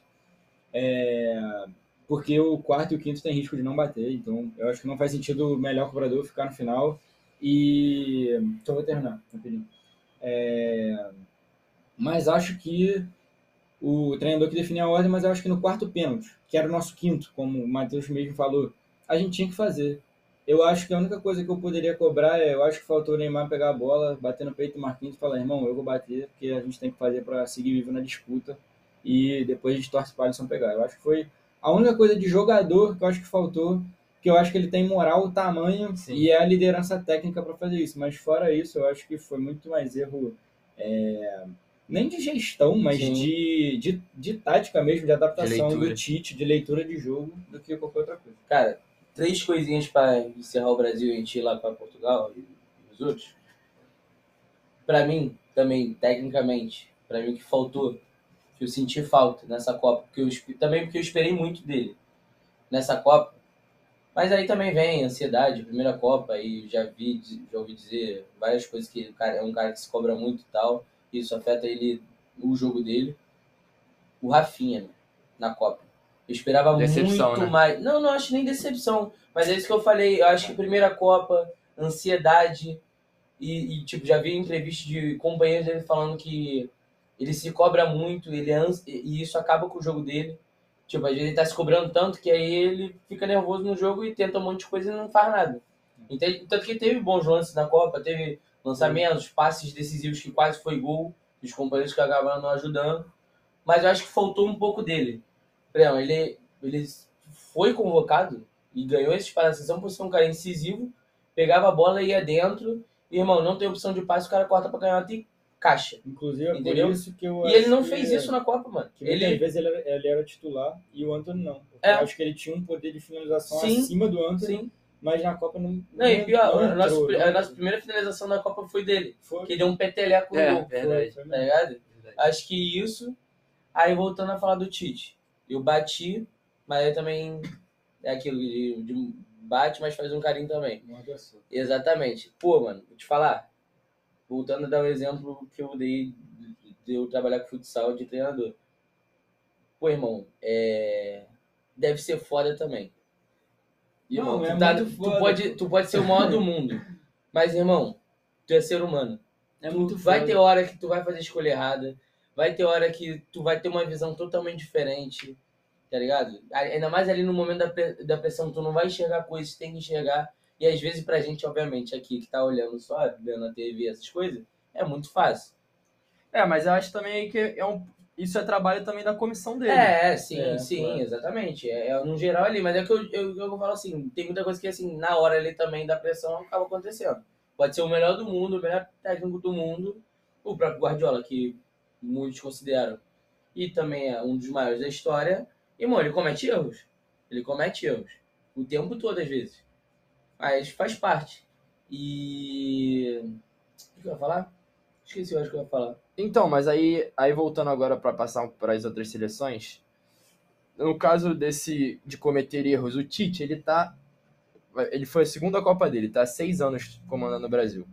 É, porque o quarto e o quinto tem risco de não bater. Então, eu acho que não faz sentido o melhor cobrador ficar no final. E. Só vou terminar, rapidinho. É, mas acho que o treinador que definiu a ordem, mas acho que no quarto pênalti, que era o nosso quinto, como o Matheus mesmo falou, a gente tinha que fazer. Eu acho que a única coisa que eu poderia cobrar é, eu acho que faltou o Neymar pegar a bola, bater no peito do Marquinhos e falar, irmão, eu vou bater, porque a gente tem que fazer para seguir vivo na disputa e depois a gente torce para Alisson pegar. Eu acho que foi a única coisa de jogador que eu acho que faltou, que eu acho que ele tem moral, tamanho Sim. e é a liderança técnica para fazer isso. Mas fora isso, eu acho que foi muito mais erro, é, nem de gestão, mas de, de, de tática mesmo, de adaptação leitura. do Tite, de leitura de jogo, do que qualquer outra coisa. Cara, três coisinhas pra encerrar o Brasil e a gente ir lá pra Portugal e os outros. Pra mim, também, tecnicamente, pra mim que faltou, que eu senti falta nessa Copa, porque eu, também porque eu esperei muito dele nessa Copa. Mas aí também vem ansiedade, primeira Copa, e já vi, já ouvi dizer várias coisas que o cara é um cara que se cobra muito e tal, e isso afeta ele, o jogo dele. O Rafinha, né? na Copa. Eu esperava Decepção, muito né? mais. Não, não acho nem decepção. Mas é isso que eu falei. Eu acho que primeira Copa, ansiedade. E, e, tipo, já vi entrevistas de companheiros dele falando que ele se cobra muito, ele é ans- e isso acaba com o jogo dele. Tipo, às vezes ele tá se cobrando tanto que aí ele fica nervoso no jogo e tenta um monte de coisa e não faz nada. Entende? Tanto que teve bons lances na Copa, teve lançamentos, passes decisivos que quase foi gol, os companheiros que acabaram não ajudando. Mas eu acho que faltou um pouco dele. Exemplo, ele, ele foi convocado e ganhou esse espaço da seleção por ser um cara incisivo, pegava a bola e ia dentro. E, irmão, não tem opção de passe, o cara corta pra canhota e caixa. Inclusive, é Entendeu? por isso que eu E ele não fez isso na Copa, mano. Que muitas Ele, vezes ele era, ele era titular e o Antônio não. É. Eu acho que ele tinha um poder de finalização Sim. acima do Antônio, sim. mas na Copa não. Não, e pior, a, nossa, entrou, a não nossa primeira finalização da Copa foi dele. Foi, Que deu um peteleco no É, gol, verdade. foi, foi tá ligado? Verdade. Acho que isso. Aí voltando a falar do Tite. Eu bati, mas aí também é aquilo de, de bate, mas faz um carinho também. A. Exatamente. Pô, mano, vou te falar. Voltando a dar o exemplo que eu dei de eu trabalhar com futsal de treinador. Pô, irmão, é... deve ser foda também. Irmão, Não, tu, é tá- tu foda, pode, pô. tu pode ser o maior do mundo. Mas, irmão, tu é ser humano. É Tu muito vai foda. ter hora que tu vai fazer escolha errada. Vai ter hora que tu vai ter uma visão totalmente diferente. Tá ligado? Ainda mais ali no momento da, pre- da pressão, tu não vai enxergar coisas, tu tem que enxergar. E às vezes pra gente, obviamente, aqui que tá olhando só, vendo a TV, essas coisas, é muito fácil. É, mas eu acho também que é um, isso é trabalho também da comissão dele. É, sim, É, sim, claro. exatamente. É, é no geral ali, mas é que eu, eu, eu falo assim, tem muita coisa que assim, na hora ali também da pressão acaba acontecendo. Pode ser o melhor do mundo, o melhor técnico do mundo, o próprio Guardiola, que muitos consideram, e também é um dos maiores da história. E, mano, ele comete erros. Ele comete erros. O tempo todo, às vezes. Mas faz parte. E. O que eu ia falar? Esqueci, eu acho que eu ia falar. Então, mas aí, aí voltando agora para passar para as outras seleções, no caso desse de cometer erros, o Tite, ele tá ele foi a segunda Copa dele, tá seis anos comandando o Brasil.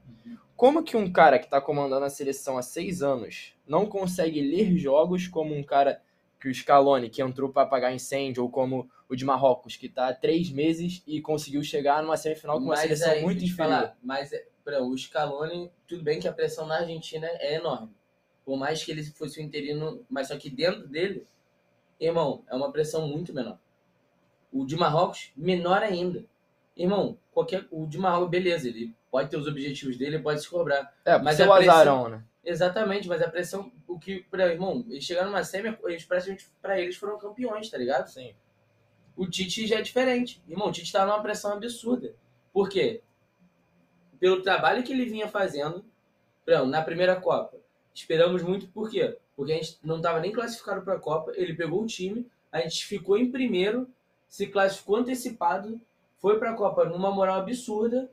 Como que um cara que tá comandando a seleção há seis anos não consegue ler jogos como um cara que o Scaloni, que entrou para apagar incêndio, ou como o de Marrocos, que tá há três meses e conseguiu chegar numa semifinal com uma seleção aí, muito inferior? falar, mas é, exemplo, o Scaloni, tudo bem que a pressão na Argentina é enorme. Por mais que ele fosse o interino, mas só que dentro dele, irmão, é uma pressão muito menor. O de Marrocos, menor ainda. Irmão, qualquer, o de Marrocos, beleza, ele pode ter os objetivos dele, pode se cobrar. É, Mas a o pressão- azarão, né? Exatamente, mas a pressão, o que, exemplo, irmão, eles chegaram numa semi, eles praticamente, pra eles foram campeões, tá ligado? Sim. O Tite já é diferente. Irmão, o Tite tá numa pressão absurda. Por quê? Pelo trabalho que ele vinha fazendo, na primeira Copa. Esperamos muito, por quê? Porque a gente não estava nem classificado para a Copa, ele pegou o time, a gente ficou em primeiro, se classificou antecipado, foi para a Copa numa moral absurda.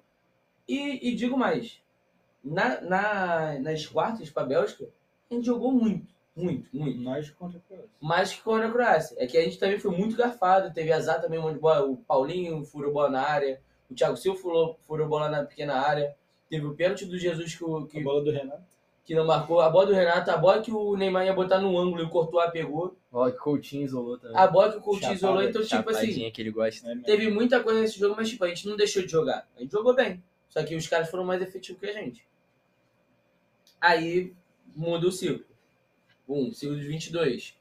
E, e digo mais, na, na- nas quartas para a Bélgica, a gente jogou muito, muito, muito Nós contra a Croácia. mais que contra a Croácia. É que a gente também foi muito garfado. Teve azar também, monte de bola. O Paulinho furou bola na área. O Thiago Silva furou, furou bola na pequena área. Teve o pênalti do Jesus que, o- A que, bola do Renato. que não marcou. A bola do Renato, a bola que o Neymar ia botar no ângulo e o Courtois pegou. Ó, que Coutinho isolou também. A bola que o Coutinho Chapada- isolou. Então, tipo assim, que ele gosta. É teve muita coisa nesse jogo, mas tipo, a gente não deixou de jogar. A gente jogou bem. Só que os caras foram mais efetivos que a gente. Aí muda o ciclo. Um, ciclo de 22.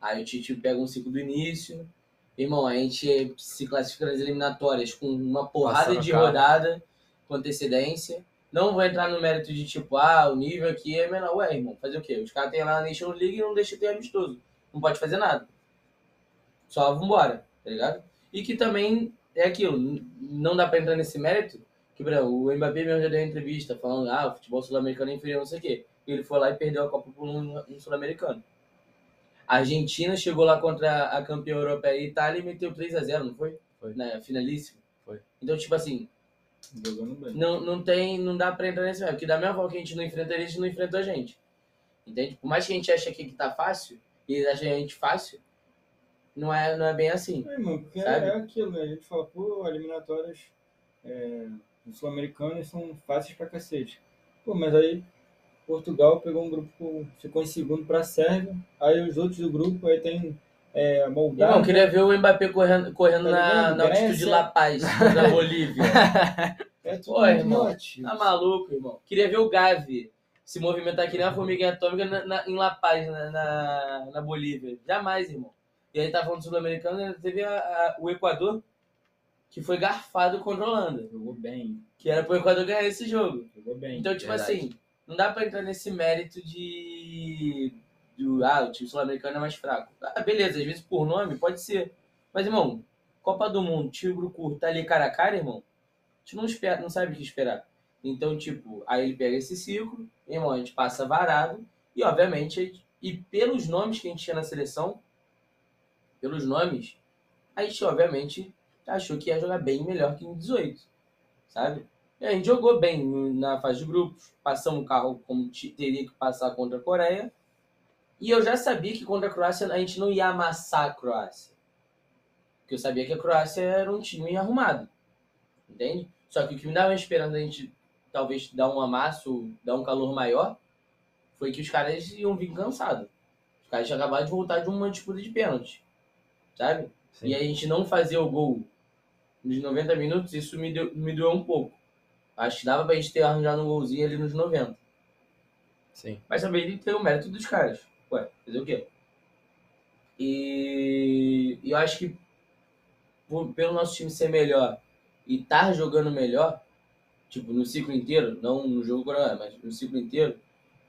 Aí o Tite pega um ciclo do início. Irmão, a gente se classifica nas eliminatórias com uma porrada Passando de rodada com antecedência. Não vou entrar no mérito de tipo, ah, o nível aqui é menor. Ué, irmão, fazer o quê? Os caras têm lá na National League e não deixa de ter amistoso. Não pode fazer nada. Só vambora, tá ligado? E que também é aquilo, não dá pra entrar nesse mérito, que por exemplo, o Mbappé mesmo já deu uma entrevista falando, ah, o futebol sul-americano é inferior, não sei o quê. E ele foi lá e perdeu a Copa por um, um sul-americano. A Argentina chegou lá contra a campeã europeia Itália e meteu 3 a 0 não foi? Foi. Na finalíssima. Foi. Então, tipo assim, Jogando bem. não, não tem, não dá pra entrar nesse mérito, porque da mesma forma que a gente não enfrenta eles, eles não enfrentam a gente. Entende? Por mais que a gente ache aqui que tá fácil, e eles acham a gente fácil, não é, não é bem assim. É, mano, porque é, Sabe? é aquilo, né? A gente fala, pô, eliminatórias é, sul-americanas são fáceis pra cacete. Pô, mas aí Portugal pegou um grupo, com- ficou em segundo pra Sérvia, aí os outros do grupo, aí tem é, Irmão, moldada. queria ver o Mbappé correndo, correndo Tá na, na altitude de. La Paz, na Bolívia. É tudo Pô, irmão, relativo. Tá maluco, irmão? Queria ver o Gavi se movimentar que nem uma formiguinha atômica na, na- em La Paz, na, na, na Bolívia. Jamais, irmão. E aí tá falando do Sul-Americano, né? teve a- a- o Equador, que foi garfado contra a Holanda. Jogou bem, Que era pro Equador ganhar esse jogo. jogou bem. Então, tipo Verdade. assim, não dá pra entrar nesse mérito de. Do, ah, o time sul-americano é mais fraco. Ah, beleza, às vezes por nome pode ser. Mas, irmão, Copa do Mundo, tiro curto, tá ali cara a cara, irmão. A gente não, espera, não sabe o que esperar. Então, tipo, aí ele pega esse ciclo, irmão, a gente passa varado. E, obviamente, e pelos nomes que a gente tinha na seleção, pelos nomes, a gente, obviamente, achou que ia jogar bem melhor que em 18, sabe? E a gente jogou bem na fase de grupos, passamos o carro como teria que passar contra a Coreia. E eu já sabia que contra a Croácia a gente não ia amassar a Croácia. Porque eu sabia que a Croácia era um time arrumado. Entende? Só que o que me dava esperando a gente talvez dar um amasso, dar um calor maior, foi que os caras iam vir cansados. Os caras tinham acabado de voltar de uma disputa de pênalti. Sabe? Sim. E a gente não fazer o gol nos 90 minutos, isso me, deu, me doeu um pouco. Acho que dava pra gente ter arranjado um golzinho ali nos 90. Sim. Mas também tem o mérito dos caras. Ué, fazer o quê? E e eu acho que por- pelo nosso time ser melhor e estar jogando melhor, tipo, no ciclo inteiro, não no jogo mas no ciclo inteiro,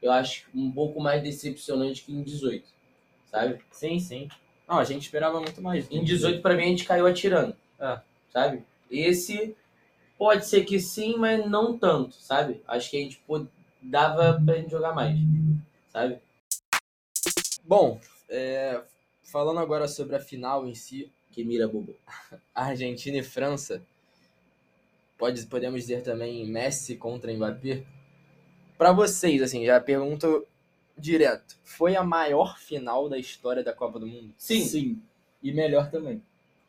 eu acho um pouco mais decepcionante que em 18. Sabe? Sim, sim. Não, a gente esperava muito mais. Em 18, pra mim, a gente caiu atirando. É. Sabe? Esse pode ser que sim, mas não tanto, sabe? Acho que a gente pô- dava pra gente jogar mais. Sabe? Bom, é, falando agora sobre a final em si, Que mira bobo. Argentina e França, pode, podemos dizer também Messi contra Mbappé. Para vocês, assim, já pergunto direto, foi a maior final da história da Copa do Mundo? Sim. Sim. E melhor também.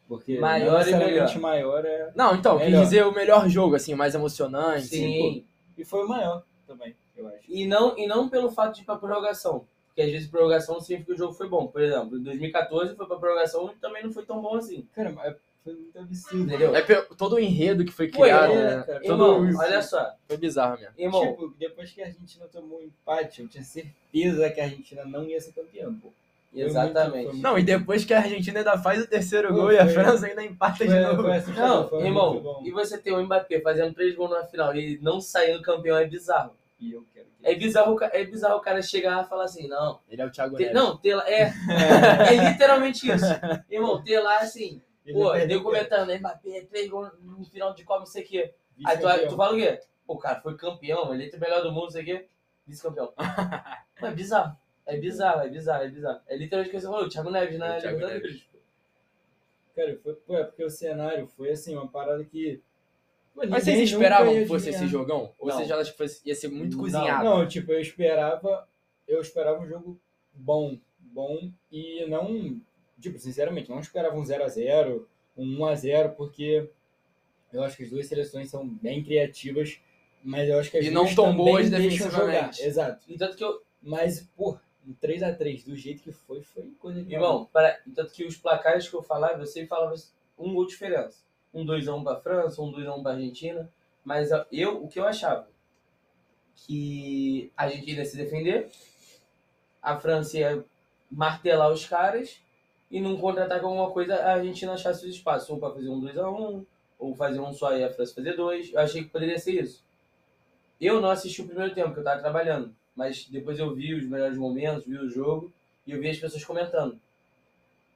Porque Maior não e necessariamente maior é. Não, então, quis Melhor. dizer o melhor jogo, assim, o mais emocionante. Sim. E foi o maior também, eu acho. E não, e não pelo fato de ir pra prorrogação. Porque às vezes prorrogação significa que o jogo foi bom. Por exemplo, em 2014 foi pra prorrogação e também não foi tão bom assim. Cara, mas foi muito absurdo. Entendeu? É todo o enredo que foi criado, é, né? cara. Todo Irmão, o- olha só. Foi bizarro mesmo. Irmão, Tipo, depois que a Argentina tomou um empate, eu tinha certeza que a Argentina não ia ser campeã, pô. Foi exatamente. foi muito- Não, e depois que a Argentina ainda faz o terceiro Pô, gol e a foi- França ainda empata de Foi, novo. foi assustador, Não, foi irmão, bom. e você ter o Mbappé fazendo três gols na final e não saindo campeão é bizarro. E eu quero que É bizarro, é bizarro o cara chegar e falar assim, não, Ele é o Thiago Neves. não, ter lá, é, é literalmente isso. Irmão, ter lá assim, ele pô, deu comentando, Mbappé, três gols no final de Copa, não sei o quê. Aí tu, tu fala o quê? Pô, o cara foi campeão, ele é o melhor do mundo, não sei o quê, vice-campeão. É bizarro, é bizarro, é bizarro, é bizarro. É literalmente o que você falou, o Thiago Neves na É o Thiago Libertadores. Cara, foi, pô, é porque o cenário foi assim, uma parada que. pô, Mas vocês esperavam que fosse esse jogão? Ou Não. vocês já acham que fosse- ia ser muito Não, cozinhado? Não, tipo, eu esperava. Eu esperava um jogo bom. Bom e não. Tipo, sinceramente, não esperava um 0x0, um 1x0, porque eu acho que as duas seleções são bem criativas, mas eu acho que as E não duas tão também boas deixam jogar. Exato. E tanto que eu, Mas, pô, um 3x3, do jeito que foi, foi coisa de Irmão, para, tanto que os placares que eu falava, eu sempre falava um gol de diferença. Um 2x1 pra França, um 2x1 pra Argentina. Mas eu, o que eu achava? Que a Argentina ia se defender, a França ia martelar os caras, e num contra-ataque alguma coisa, a Argentina achasse os espaços. Ou pra fazer um 2x1, ou fazer um só e a França fazer dois. Eu achei que poderia ser isso. Eu não assisti o primeiro tempo, porque eu tava trabalhando. Mas depois eu vi os melhores momentos, vi o jogo, e eu vi as pessoas comentando.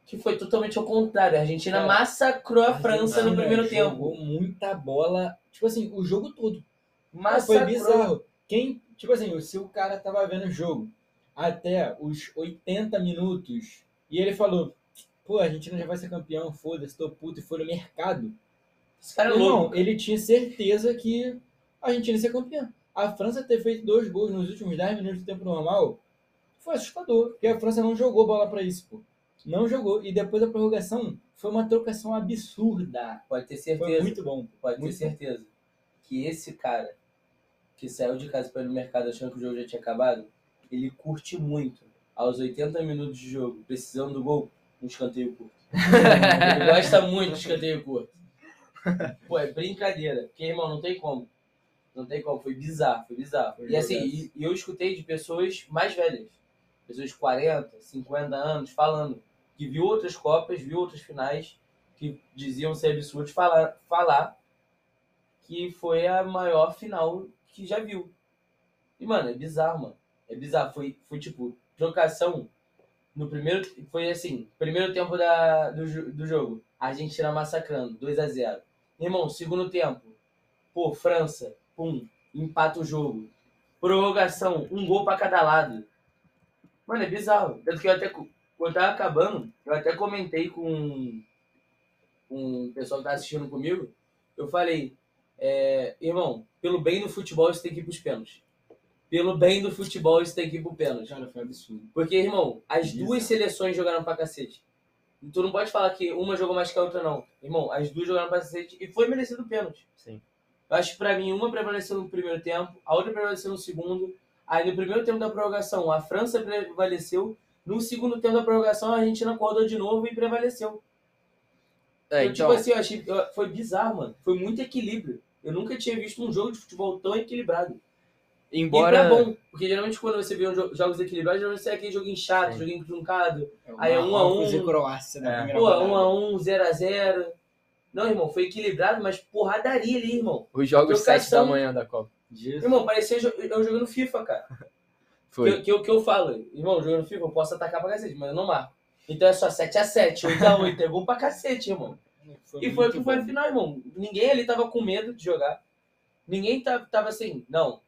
Que foi totalmente ao contrário. A Argentina Cara, massacrou a França no Argentina primeiro jogou tempo. muita bola, tipo assim, o jogo todo. Massacrou. foi bizarro. Quem, tipo assim, se o cara tava vendo o jogo até os 80 minutos e ele falou, pô, a Argentina já vai ser campeão, foda-se, tô puto, e foi no mercado. Esse cara é louco. ele tinha certeza que a Argentina ia ser campeã. A França ter feito dois gols nos últimos 10 minutos do tempo normal foi assustador, porque a França não jogou bola pra isso, pô. Não jogou. E depois da prorrogação, foi uma trocação absurda. Pode ter Foi certeza. muito bom. Pode ter muito certeza. Que esse cara que saiu de casa para ir no mercado achando que o jogo já tinha acabado, ele curte muito. Aos 80 minutos de jogo, precisando do gol, um escanteio curto. ele gosta muito de escanteio curto. Pô, é brincadeira. Porque, irmão, não tem como. Não tem como. Foi bizarro, foi bizarro. Foi e assim, e, e eu escutei de pessoas mais velhas. Pessoas de 40, 50 anos falando que viu outras Copas, viu outras finais, que diziam ser absurdos falar, falar que foi a maior final que já viu. E, mano, é bizarro, mano. É bizarro. Foi, foi tipo, trocação no primeiro. Foi assim, primeiro tempo da, do, do jogo. A Argentina massacrando, 2 a 0 Irmão, segundo tempo. Pô, França, pum, empata o jogo. Prorrogação, um gol pra cada lado. Mano, é bizarro. Tanto que eu até. Quando tava acabando, eu até comentei com com o pessoal que tá assistindo comigo. Eu falei, é, irmão, pelo bem do futebol isso tem que ir pros pênaltis. Pelo bem do futebol isso tem que ir pro pênalti. Cara, foi absurdo. Porque, irmão, as duas seleções jogaram pra cacete. Tu não pode falar que uma jogou mais que a outra, não. Irmão, as duas jogaram pra cacete e foi merecido o pênalti. Sim. Eu acho que pra mim, uma prevaleceu no primeiro tempo, a outra prevaleceu no segundo. Aí no primeiro tempo da prorrogação, a França prevaleceu. No segundo tempo da prorrogação, a Argentina acordou de novo e prevaleceu. É, eu, então, tipo assim, eu achei. foi bizarro, mano. Foi muito equilíbrio. Eu nunca tinha visto um jogo de futebol tão equilibrado. embora. E pra bom, porque geralmente quando você vê um jo- jogos equilibrados, geralmente é aquele joguinho chato, Sim. joguinho truncado. É Aí é um a um. Croácia da É. Pô, rodada. 1x1, 0x0. Não, irmão, foi equilibrado, mas porradaria ali, irmão. Os jogos Trocação. 7 da manhã da Copa. Jesus. Irmão, parecia eu jogando FIFA, cara. Foi. Que, que, eu- que eu falo, irmão, jogando FIFA, eu posso atacar pra cacete, mas eu não marco. Então é só 7x7, 8x8, é gol pra cacete, irmão. E foi o que foi a bom. final, irmão. Ninguém ali tava com medo de jogar. Ninguém tava, tava assim, não.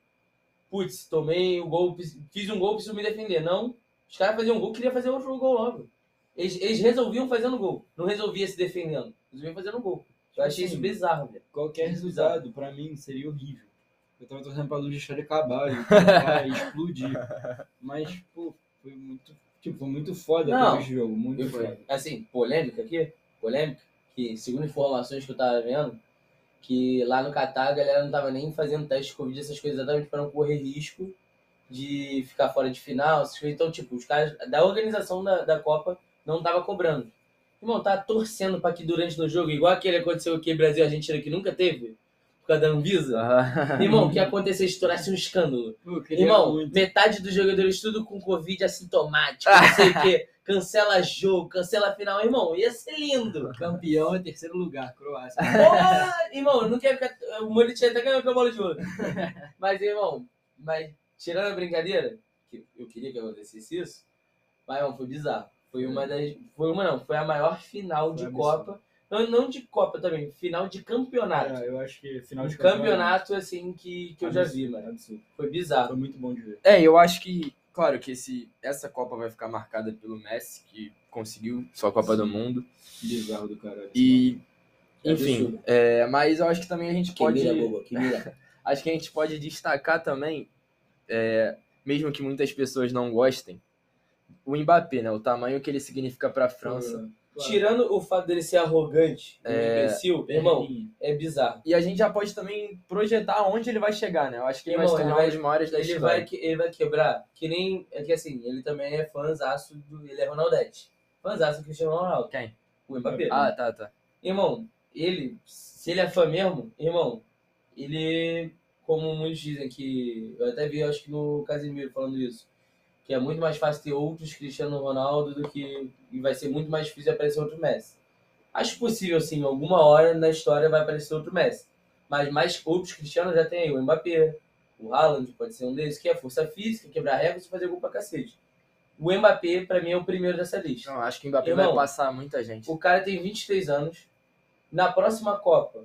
Putz, tomei o gol, fiz um gol, preciso me defender. Não. Os caras faziam um gol, queria fazer outro gol logo. Eles, eles resolviam fazendo gol. Não resolvia se defendendo. Resolviam fazendo gol. Eu achei isso bizarro, velho. Qualquer resultado, pra mim, seria horrível. Eu tava torcendo pra luz de acabar e acabar explodir. Mas, pô, foi muito. Tipo, foi muito foda Não. aquele jogo. Muito fui, foda. assim, polêmica aqui, polêmica, que segundo informações que eu tava vendo, que lá no Catar a galera não tava nem fazendo teste de Covid, essas coisas exatamente para não correr risco de ficar fora de final. Então, tipo, os caras da organização da, da Copa não tava cobrando. Irmão, tava torcendo pra que durante o jogo, igual aquele que aconteceu aqui Brasil e Argentina que nunca teve, por causa da Anvisa. Irmão, que acontecesse, estourasse um escândalo. Irmão, muito. metade dos jogadores tudo com Covid assintomático, não sei o quê. Cancela jogo, cancela final. Irmão, ia ser lindo. Campeão é terceiro lugar, Croácia. Porra! irmão, eu não quero ficar. O Moritinho até ganhou a bola de ouro. Mas, irmão, mas tirando a brincadeira, que eu queria que acontecesse isso, mas, irmão, foi bizarro. Foi uma das. Foi uma não, foi a maior final de Foi Copa. Não, não de Copa também, final de campeonato. É, eu acho que final Um de campeonato, assim, que, que eu já vi, mano. Absurdo. Foi bizarro. Foi muito bom de ver. É, eu acho que, claro, que esse, essa Copa vai ficar marcada pelo Messi, que conseguiu sua Copa do Mundo. Bizarro do caralho. E, É enfim, é, mas eu acho que também a gente Que pode. mira, bobo, que mira. Acho que a gente pode destacar também, é, mesmo que muitas pessoas não gostem, o Mbappé, né? O tamanho que ele significa para a França. Tirando o fato dele ser arrogante, É, imbecil, irmão, é bizarro. E a gente já pode também projetar onde ele vai chegar, né? Eu acho que ele Irmão, vai se tornar um dos maiores da Ele história. vai, que- ele vai quebrar, que nem. É que assim, ele também é fãzaço do. Ele é Ronaldete. Fãzaço do Cristiano Ronaldo. Quem? O Mbappé. Ah, tá, tá. Irmão, ele. Se ele é fã mesmo, irmão, ele. Como muitos dizem que. Eu até vi, acho que no Casimiro falando isso. Que é muito mais fácil ter outros Cristiano Ronaldo do que. E vai ser muito mais difícil aparecer outro Messi. Acho possível, sim, alguma hora na história vai aparecer outro Messi. Mas mais outros Cristianos já tem aí. O Mbappé, o Haaland pode ser um deles, que é força física, quebrar recordes e fazer gol pra cacete. O Mbappé, pra mim, é o primeiro dessa lista. Não, acho que o Mbappé Irmão, vai passar muita gente. O cara tem 23 anos. Na próxima Copa,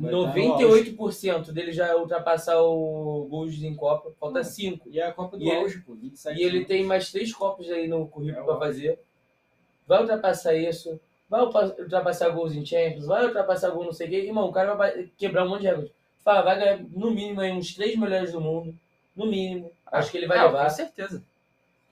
98% dele já é ultrapassar o gols em Copa. Falta Hum. 5. E é a Copa do E ele- Auge, pô. 27 E ele tem mais três Copas aí no currículo É pra ótimo. fazer. Vai ultrapassar isso. Vai ultrapassar gols em Champions. Vai ultrapassar gol não sei o quê. Irmão, o cara vai quebrar um monte de recordes. Fala, vai ganhar no mínimo aí uns três melhores do mundo. No mínimo. Acho que ele vai Não, levar. Com certeza.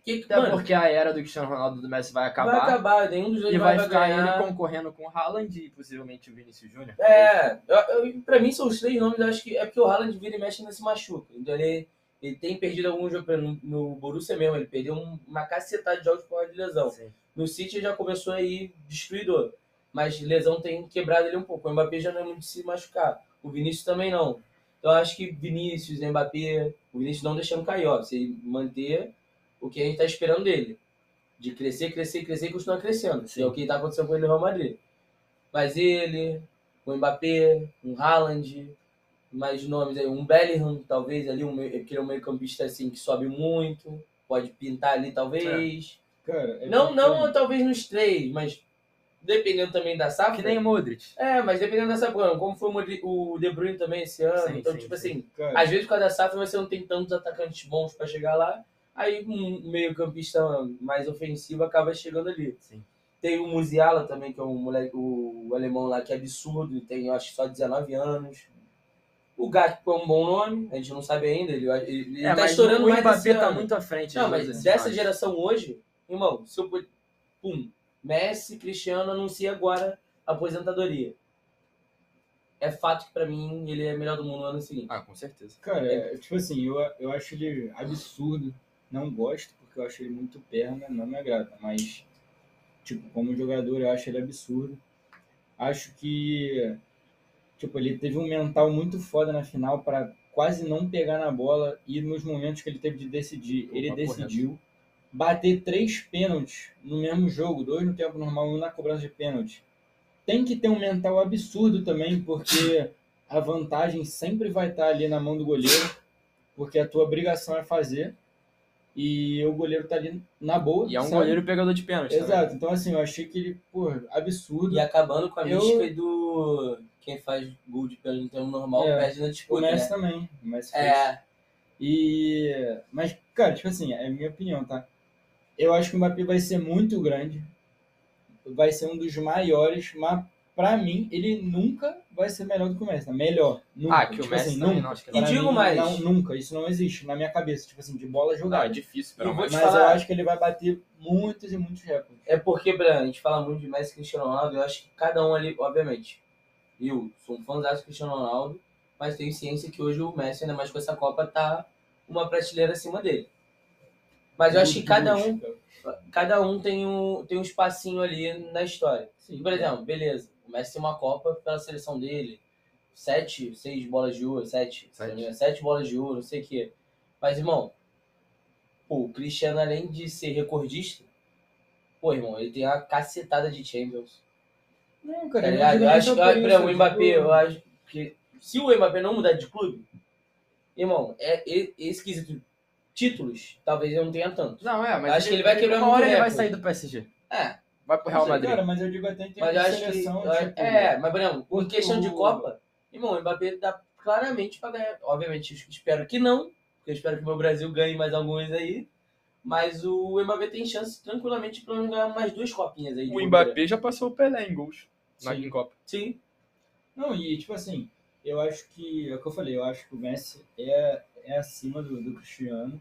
Que, Até mano, porque a era do Cristiano Ronaldo do Messi vai acabar. vai acabar. Nenhum dos dois E vai vai, ficar ganhar. ele concorrendo com o Haaland e possivelmente o Vinícius Júnior. É, eu, eu, pra mim são os três nomes, eu acho que é porque o Haaland vira e mexe não se machuca. Então ele, Ele tem perdido alguns jogos, no, no Borussia mesmo, ele perdeu um- uma cacetada de jogos por causa de lesão. Sim. No City ele já começou aí destruidor, mas lesão tem quebrado ele um pouco. O Mbappé já não é muito de se machucar, o Vinícius também não. Então eu acho que Vinícius, Mbappé, o Vinícius não deixando cair, ó, se ele manter o que a gente tá esperando dele. De crescer, crescer, crescer e continuar crescendo. Que é o que tá acontecendo com ele no Real Madrid. Mas ele, o Mbappé, um Haaland, mais nomes aí, um Bellingham, talvez ali, um ele é um meio campista assim que sobe muito, pode pintar ali talvez. Cara, é não, não talvez nos três, mas dependendo também da safra. Que nem o Modric. É, mas dependendo da safra, como foi o o De Bruyne também esse ano, Sim, então sim, tipo sim. assim, Cara, às vezes por causa da safra você não tem tantos atacantes bons pra chegar lá, aí um meio campista mais ofensivo acaba chegando ali. Sim. Tem o Musiala também, que é um moleque, o, alemão lá que é absurdo, tem eu acho só 19 anos. O Gatpo é um bom nome, a gente não sabe ainda, ele, ele, ele É, tá estourando o mais esse Mbappé tá ano. muito à frente. Não, às mas vezes, dessa geração hoje, irmão, se eu pum, Messi, Cristiano anuncia agora a aposentadoria. É fato que pra mim ele é melhor do mundo no ano seguinte. Ah, com certeza. Cara, é, tipo assim, eu, eu acho ele absurdo. Não gosto, porque eu acho ele muito perna, não me agrada. Mas, tipo, como jogador, eu acho ele absurdo. Acho que, tipo, ele teve um mental muito foda na final para quase não pegar na bola e nos momentos que ele teve de decidir, Opa, ele correto. decidiu. Bater três pênaltis no mesmo jogo, dois no tempo normal e um na cobrança de pênalti. Tem que ter um mental absurdo também, porque a vantagem sempre vai estar ali na mão do goleiro, porque a tua obrigação é fazer e o goleiro tá ali na boa. E é um sabe? goleiro pegador de pênalti. também. Exato. Então, assim, eu achei que ele, pô, absurdo. E acabando com a Eu- mística do quem faz gol de pênalti no tempo normal É. perde na O disputa, Messi né? também. O Messi fez. É, E. Mas, cara, tipo assim, é a minha opinião, tá? Eu acho que o Mbappé vai ser muito grande. Vai ser um dos maiores, mas pra mim, ele nunca vai ser melhor do que o Messi. Tá? Melhor. Nunca. Ah, que o Tipo Messi assim, nunca. não, acho que E Pra digo mim, mais. Não, nunca. Isso não existe na minha cabeça. Tipo assim, de bola Não, é jogada. difícil, E pelo vou menos. te Mas eu falar- acho que ele vai bater muitos e muitos recordes. é porque, Bran, a gente fala muito de Messi e Cristiano Ronaldo, eu acho que cada um ali, obviamente, eu sou um fãzão do Cristiano Ronaldo, mas tenho ciência que hoje o Messi, ainda mais com essa Copa, tá uma prateleira acima dele. Mas eu acho que cada um, cada um tem um, tem um espacinho ali na história. Sim, Por exemplo, beleza, o Messi tem uma Copa pela seleção dele, sete, seis bolas de ouro, sete, se não me engano, sete bolas de ouro, não sei o quê. Mas, irmão, pô, o Cristiano, além de ser recordista, pô, irmão, ele tem uma cacetada de Champions. Não, Tá cara, eu ligado? digo Eu acho que, exemplo, o eu Mbappé, eu acho que se o Mbappé não mudar de clube, irmão, é, e- esse quesito títulos, talvez ele não tenha tanto. Não, é, mas Acho que ele vai quebrar uma hora ele vai recorde. sair do PSG. É, Vai pro Real sei, Madrid. Cara, mas eu digo até em termos mas de acho que. seleção, eu acho- tipo, é, mas, por exemplo, em porque questão de o- Copa, irmão, o Mbappé dá claramente pra ganhar. Obviamente, espero que não, porque eu espero que o meu Brasil ganhe mais alguns aí. Mas o Mbappé tem chance tranquilamente pra ganhar mais duas copinhas aí. de O bobeira. Mbappé já passou o Pelé em gols na Sim. Copa. Sim. Não, e tipo assim, eu acho que, é o que eu falei, eu acho que o Messi é, é acima do, do Cristiano.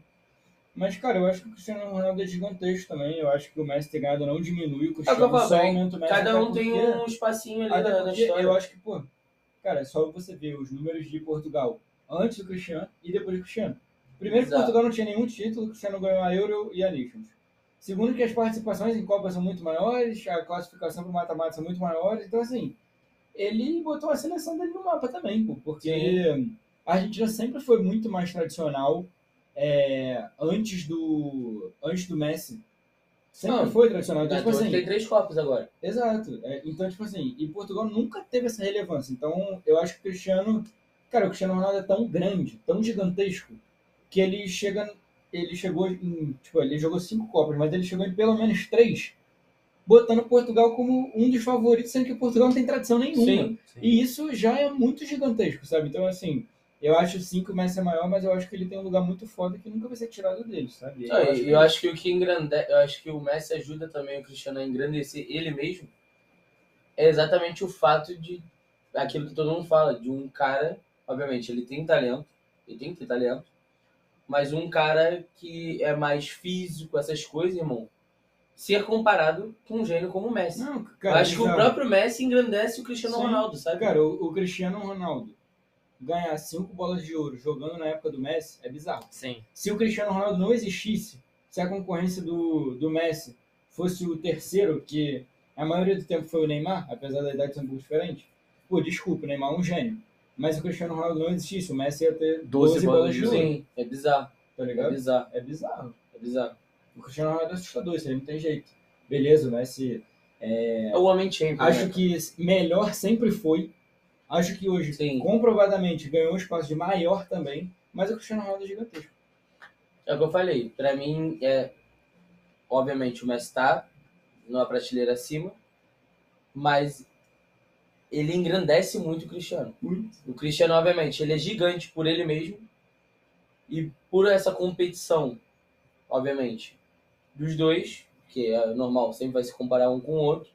Mas, cara, eu acho que o Cristiano Ronaldo é gigantesco também. Eu acho que o Messi ter ganhado não diminui o Cristiano, falo, só bem, aumenta o Messi. Cada um tem um espacinho ali na porque história. eu acho que, pô, cara, é só você ver os números de Portugal antes do Cristiano e depois do Cristiano. Primeiro que Exato. Portugal não tinha nenhum título, o Cristiano ganhou a Euro e a Nations. Segundo que as participações em Copa são muito maiores, a classificação para o mata-mata são muito maiores, então assim, ele botou a seleção dele no mapa também, pô, porque a Argentina sempre foi muito mais tradicional é, antes do antes do Messi. Sempre Não, foi tradicional. Então, tipo assim, tem três copos agora. Exato. É, então, tipo assim, e Portugal nunca teve essa relevância. Então, eu acho que o Cristiano. Cara, o Cristiano Ronaldo é tão grande, tão gigantesco, que ele chega. Ele chegou em. Tipo, ele jogou cinco Copas, mas ele chegou em pelo menos três, botando Portugal como um dos favoritos, sendo que Portugal não tem tradição nenhuma. Sim. E isso já é muito gigantesco, sabe? Então, assim, eu acho sim que o Messi é maior, mas eu acho que ele tem um lugar muito foda que nunca vai ser tirado dele, sabe? Não, e eu, acho que o que engrandece, eu acho que o Messi ajuda também o Cristiano a engrandecer ele mesmo é exatamente o fato de aquilo que todo mundo fala, de um cara, obviamente, ele tem talento, ele tem que ter talento, mas um cara que é mais físico, essas coisas, irmão, ser comparado com um gênio como o Messi. Não, eu cara, acho que o próprio Messi engrandece o Cristiano Sim. Ronaldo, sabe? Cara, o, o Cristiano Ronaldo, ganhar cinco bolas de ouro jogando na época do Messi é bizarro. Sim. Se o Cristiano Ronaldo não existisse, se a concorrência do, do Messi fosse o terceiro, que a maioria do tempo foi o Neymar, apesar da idade ser um pouco diferente, pô, desculpa, o Neymar é um gênio. Mas se o Cristiano Ronaldo não existisse, o Messi ia ter 12 12, bolas bolas de ouro, Sim, é bizarro. tá É ligado? bizarro. É bizarro. É bizarro. O Cristiano Ronaldo é assustador, isso aí não tem jeito. Beleza, o Messi É o homem champion. acho né? que melhor sempre foi. Acho que hoje, Sim. comprovadamente, ganhou um espaço de maior também, mas o Cristiano Ronaldo é gigantesco. É o que eu falei. Pra mim, é. Obviamente, o Messi tá numa prateleira acima, mas ele engrandece muito o Cristiano. Muito. O Cristiano, obviamente, ele é gigante por ele mesmo e por essa competição, obviamente, dos dois, que é normal, sempre vai se comparar um com o outro.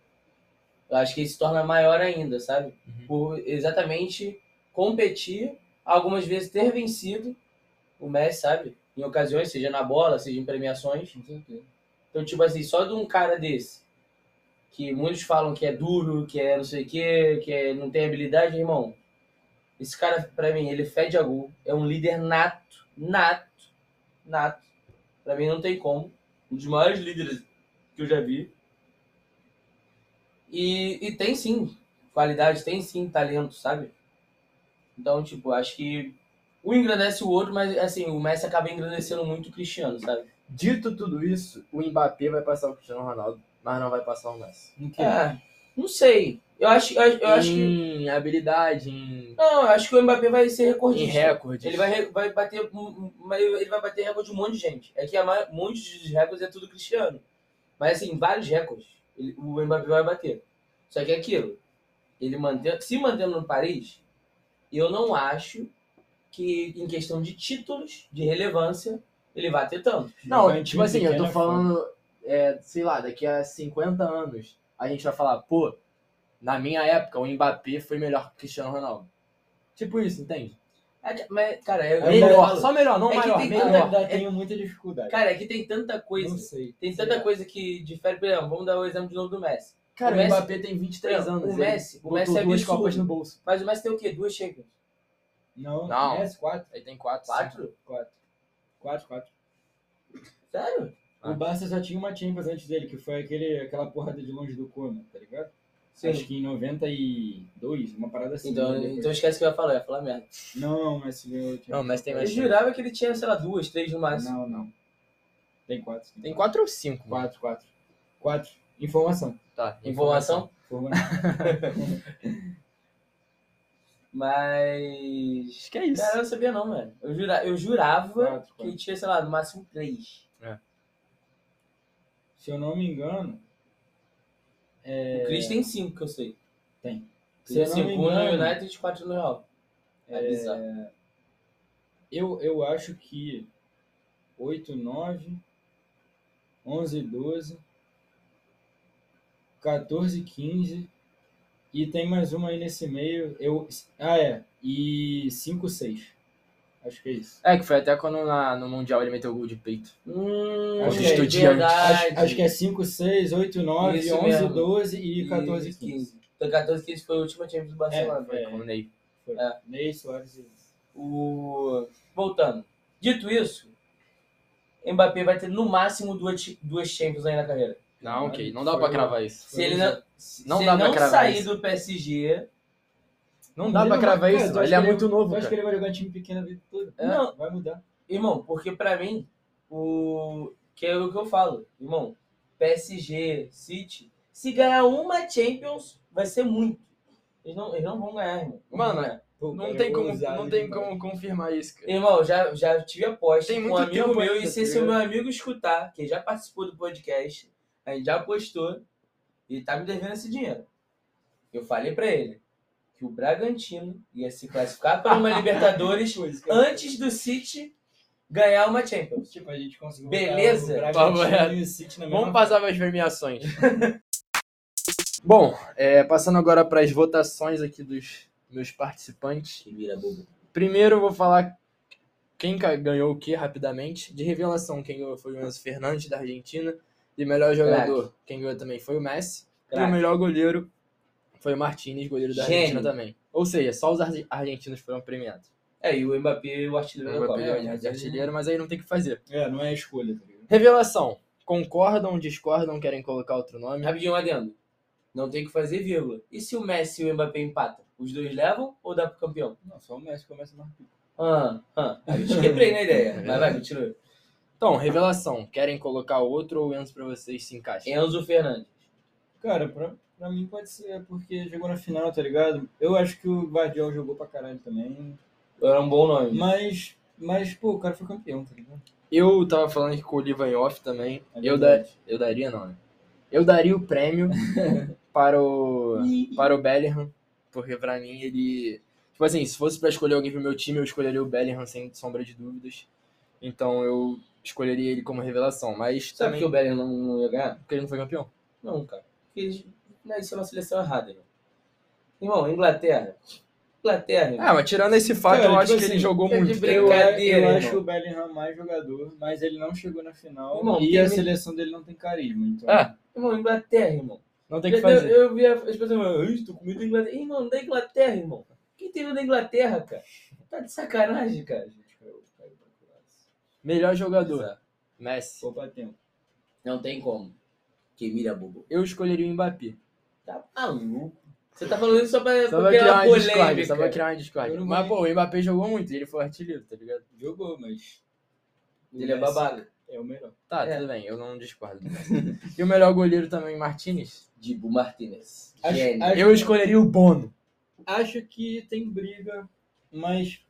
Eu acho que ele se torna maior ainda, sabe? Uhum. Por exatamente competir, algumas vezes ter vencido o Messi, sabe? Em ocasiões, seja na bola, seja em premiações. Então, tipo assim, só de um cara desse, que muitos falam que é duro, que é não sei o quê, que é, não tem habilidade, irmão. Esse cara, pra mim, ele fede a gol, é um líder nato, nato, nato. Pra mim não tem como. Um dos maiores líderes que eu já vi. E, e tem sim qualidade, tem sim talento, sabe? Então, tipo, acho que um engrandece o outro, mas assim, o Messi acaba engrandecendo muito o Cristiano, sabe? Dito tudo isso, o Mbappé vai passar o Cristiano Ronaldo, mas não vai passar o Messi. Em? É, não sei. Eu acho, eu, eu acho que. em habilidade, em, Não, eu acho que o Mbappé vai ser em recordista. recorde. Ele vai, vai bater. um- um- Ele vai bater recorde de um monte de gente. É que a ma- muitos dos recordes é tudo Cristiano. Mas assim, vários recordes ele- o Mbappé vai bater. Só que é aquilo. Ele mantém, se mantendo no Paris, eu não acho que em questão de títulos, de relevância, ele vai ter tanto. Não, em tipo assim, eu tô é falando, é, sei lá, daqui a 50 anos, a gente vai falar, pô, na minha época o Mbappé foi melhor que o Cristiano Ronaldo. Tipo isso, entende? É mas, cara, eu, É eu melhor, falo- só melhor, não É maior, tem melhor. tanta- é- tenho muita dificuldade. Cara, é que tem tanta não coisa. sei. Tem tanta coisa que difere, por exemplo, vamos dar o exemplo de novo do Messi. Cara, O o, Messi- Mbappé tem 23 Não, anos. o ele Messi- o Messi é duas absurdo. copas no bolso. Mas o Messi tem o quê? Duas Champions? Não, Não. Messi, quatro. Ele tem 4, Quatro? Quatro. Quatro, quatro. Sério? Ah. O Barça só tinha uma Champions antes dele, que foi aquele, aquela porrada de longe do Koeman, tá ligado? Sim. Acho que em 92, uma parada assim. Então, né, então esquece o que eu ia falar, eu ia falar merda. Não, não, o Messi ganhou. Não, o Messi tem Eu mais jurava que ele tinha, sei lá, duas, três no máximo. Não, não. Tem quatro. Tem 4 ou 5? Quatro, quatro. Quatro. Informação. Tá. Informação? Informação. Mas. Acho que é isso. Cara, eu não sabia não, mano. Eu, jura, eu jurava Quatro, que quatro. tinha, sei lá, no máximo três. Se eu não me engano. É... O Chris tem cinco, que eu sei. Tem. Se não cinco, um no engano, United e quatro no Real. É, É, bizarro. Eu, eu acho que 8, 9, 11, 12, 14, 15 e tem mais uma aí nesse meio. Eu, ah, é. E 5, 6. Acho que é isso. É, que foi até quando na- no Mundial ele meteu o gol de peito. Hum, Acho é que é. Acho, acho que é 5, 6, 8, 9, Isso 11, mesmo. 12 e 14, Isso, 15. Então 14, 15 foi o último time do Barcelona. É, Com o Ney. Foi. É. Ney, Soares e... O... Voltando. Dito isso, Mbappé vai ter no máximo duas, duas Champions aí na carreira. Não, ok. Não dá Foi pra cravar isso. Se ele não, se Não se dá ele não sair isso. do PSG, Não dá pra cravar Cara, isso. acha Ele é muito novo, Tu acha que cara. ele vai jogar em time pequeno a vida toda? É. Não. Vai mudar. irmão, porque pra mim, o que é o que eu falo, irmão, PSG, City, se ganhar uma Champions, vai ser muito. Eles não, eles não vão ganhar, irmão. Mano, ganhar. Pô, Não cara, tem eu como, não ele tem demais. como confirmar isso, cara. Irmão, já, já tive aposta Tem com um muito amigo meu, e se tá esse ligado? meu amigo escutar, que já participou do podcast, a gente já postou, e tá me devendo esse dinheiro. Eu falei pra ele que o Bragantino ia se classificar para uma Libertadores antes do City ganhar uma Champions. Tipo, a gente conseguiu Beleza? botar o Papo Bragantino reto. e o City na mesma Vamos passar para as premiações. Bom, é, passando agora para as votações aqui dos meus participantes. Que vira bobo. Primeiro eu vou falar quem ganhou o que rapidamente. De revelação, quem ganhou foi o Enzo Fernandes, da Argentina. De melhor jogador, quem ganhou também foi o Messi. E o melhor goleiro foi o Martinez, goleiro da Gênio. Argentina também. Ou seja, só os ar- argentinos foram premiados. É, e o Mbappé, o artilheiro da Copa. Mbappé É, é artilheiro, mas aí não tem o que fazer. É, não é escolha, tá? Revelação. Concordam, discordam, querem colocar outro nome? Rapidinho um adendo. Não tem que fazer vírgula. E se o Messi e o Mbappé empatam? Os dois levam ou dá pro campeão? Não, só o Messi começa a marcar. Ah, ah. Eu te quebrei na ideia. Mas vai, continua. Então, revelação. Querem colocar outro ou o Enzo pra vocês se encaixem? Enzo Fernandes. Cara, pra, pra mim pode ser porque jogou na final, tá ligado? Eu acho que o Guardiola jogou pra caralho também. Era um bom nome. Mas, mas pô, o cara foi campeão, tá ligado? Eu tava falando que com o Oliva em off também. É eu, da, eu daria, não, né? Eu daria o prêmio para o, para o Bellingham, porque pra mim ele. Tipo assim, se fosse pra escolher alguém pro meu time, eu escolheria o Bellingham sem sombra de dúvidas. Então eu escolheria ele como revelação. Mas Sabe também que o Bellingham não, não ia ganhar? porque ele não foi campeão. Não, cara. Porque Não, isso é uma seleção errada, irmão. Irmão, Inglaterra. Inglaterra, irmão. Ah, mas tirando esse fato, Cara, eu acho tipo que ele assim, jogou é de muito. brincadeira. Eu, eu acho o Bellingham mais jogador, mas ele não chegou na final Irmão, e a seleção dele não tem carisma. Então, É. Irmão, Inglaterra, irmão. Não tem que fazer. eu, eu vi as pessoas falando, "Ai, tô com medo da Inglaterra. Irmão, da Inglaterra, irmão. Quem tem medo da Inglaterra, cara? Tá de sacanagem, cara. Melhor jogador, Exato. Messi. Poupa tempo. Não tem como. Que mira bobo. Eu escolheria o Mbappé. Tá maluco. Você tá falando isso só pra, Só pra criar criar uma polêmica. só pra criar uma não Mas, pô, o Mbappé jogou muito e ele foi artilheiro, tá ligado? Jogou, mas. Ele é babaca. É o melhor. Tá, É. tudo bem, eu não discordo. e o melhor goleiro também, Martinez? Dibu Martinez. Acho- Gênio. acho- Eu escolheria o Bono. Acho que tem briga, mas.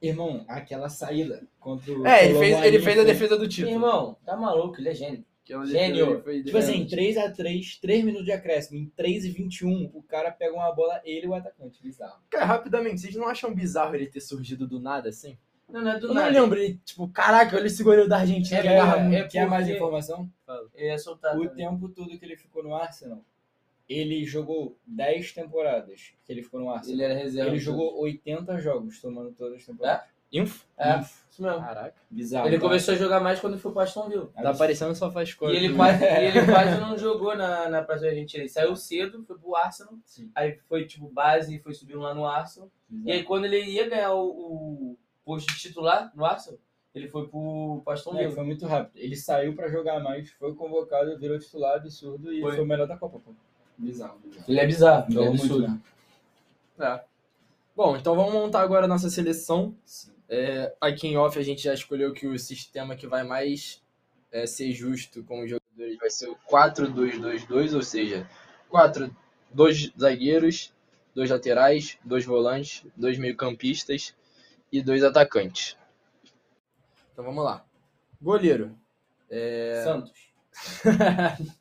Irmão, aquela saída contra o. É, ele fez, ele fez a defesa do título. Irmão, tá maluco, ele é gênio. Que é Gênio. foi Tipo assim, defesa- 3x3, 3 minutos de acréscimo. Em 3 e 21, o cara pega uma bola, ele e o atacante. Bizarro. Cara, rapidamente, vocês não acham bizarro ele ter surgido do nada assim? Não, não é do Eu nada. não lembro, ele, tipo, caraca, olha esse goleiro da Argentina É, que é, muito. é Quer mais informação? Eu ia soltar. O também. tempo todo que ele ficou no Arsenal, ele jogou 10 temporadas que ele ficou no Arsenal. Ele era reserva. Ele jogou 80 jogos, tomando todas as temporadas. Inf? É, isso mesmo. Caraca. Bizarro. Ele tá? começou a jogar mais quando foi pro Aston Villa. Tá parecendo só faz E coisa. ele quase, e ele quase não jogou na, na Praça Argentina. Ele saiu cedo, foi pro Arsenal. Sim. Aí foi tipo base e foi subindo lá no Arsenal. Bizarro. E aí quando ele ia ganhar o, o posto de titular no Arsenal, ele foi pro, Aston É, Villa. foi muito rápido. Ele saiu pra jogar mais, foi convocado, virou titular absurdo e Foi. foi, o melhor da Copa. Pô. Bizarro, bizarro. Ele é bizarro, ele é Jogou muito, absurdo. né? É. Bom, então vamos montar agora a nossa seleção. Sim. É, aqui em off a gente já escolheu que o sistema que vai mais é, ser justo com os jogadores vai ser o 4-2-2-2, ou seja, quatro, dois zagueiros, dois laterais, dois volantes, dois meio-campistas e dois atacantes. Então vamos lá. Goleiro. É, Santos.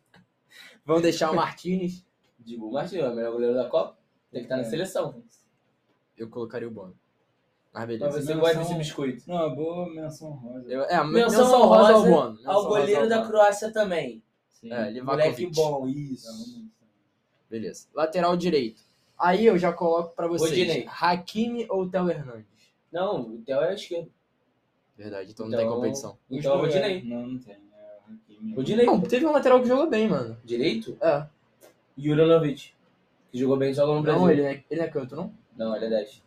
Vamos deixar o Martinez. Dibu Martins, é o melhor goleiro da Copa. Tem que estar na É. seleção. Eu colocaria o Bono. Mas beleza. você menção- gosta desse biscoito. Não, uma boa menção rosa. Eu, é, Menção menção rosa ao Bono. Menção Ao rosa goleiro da. Croácia também. Sim. É, Moleque bom, isso. Então, Beleza. Lateral direito. Aí eu já coloco pra vocês. Rodinei. Hakimi ou Theo Hernandes? Não, o Theo é esquerdo. Verdade, então, não Então- tem competição. Então, Os dois, Rodinei. é. Não, não tem. É o Hakimi. Rodinei. Não, teve um lateral que jogou bem, mano. Direito? É. Juranovic. Que jogou bem só no Brasil. Não, ele é, ele é canto, não? Não, ele é 10.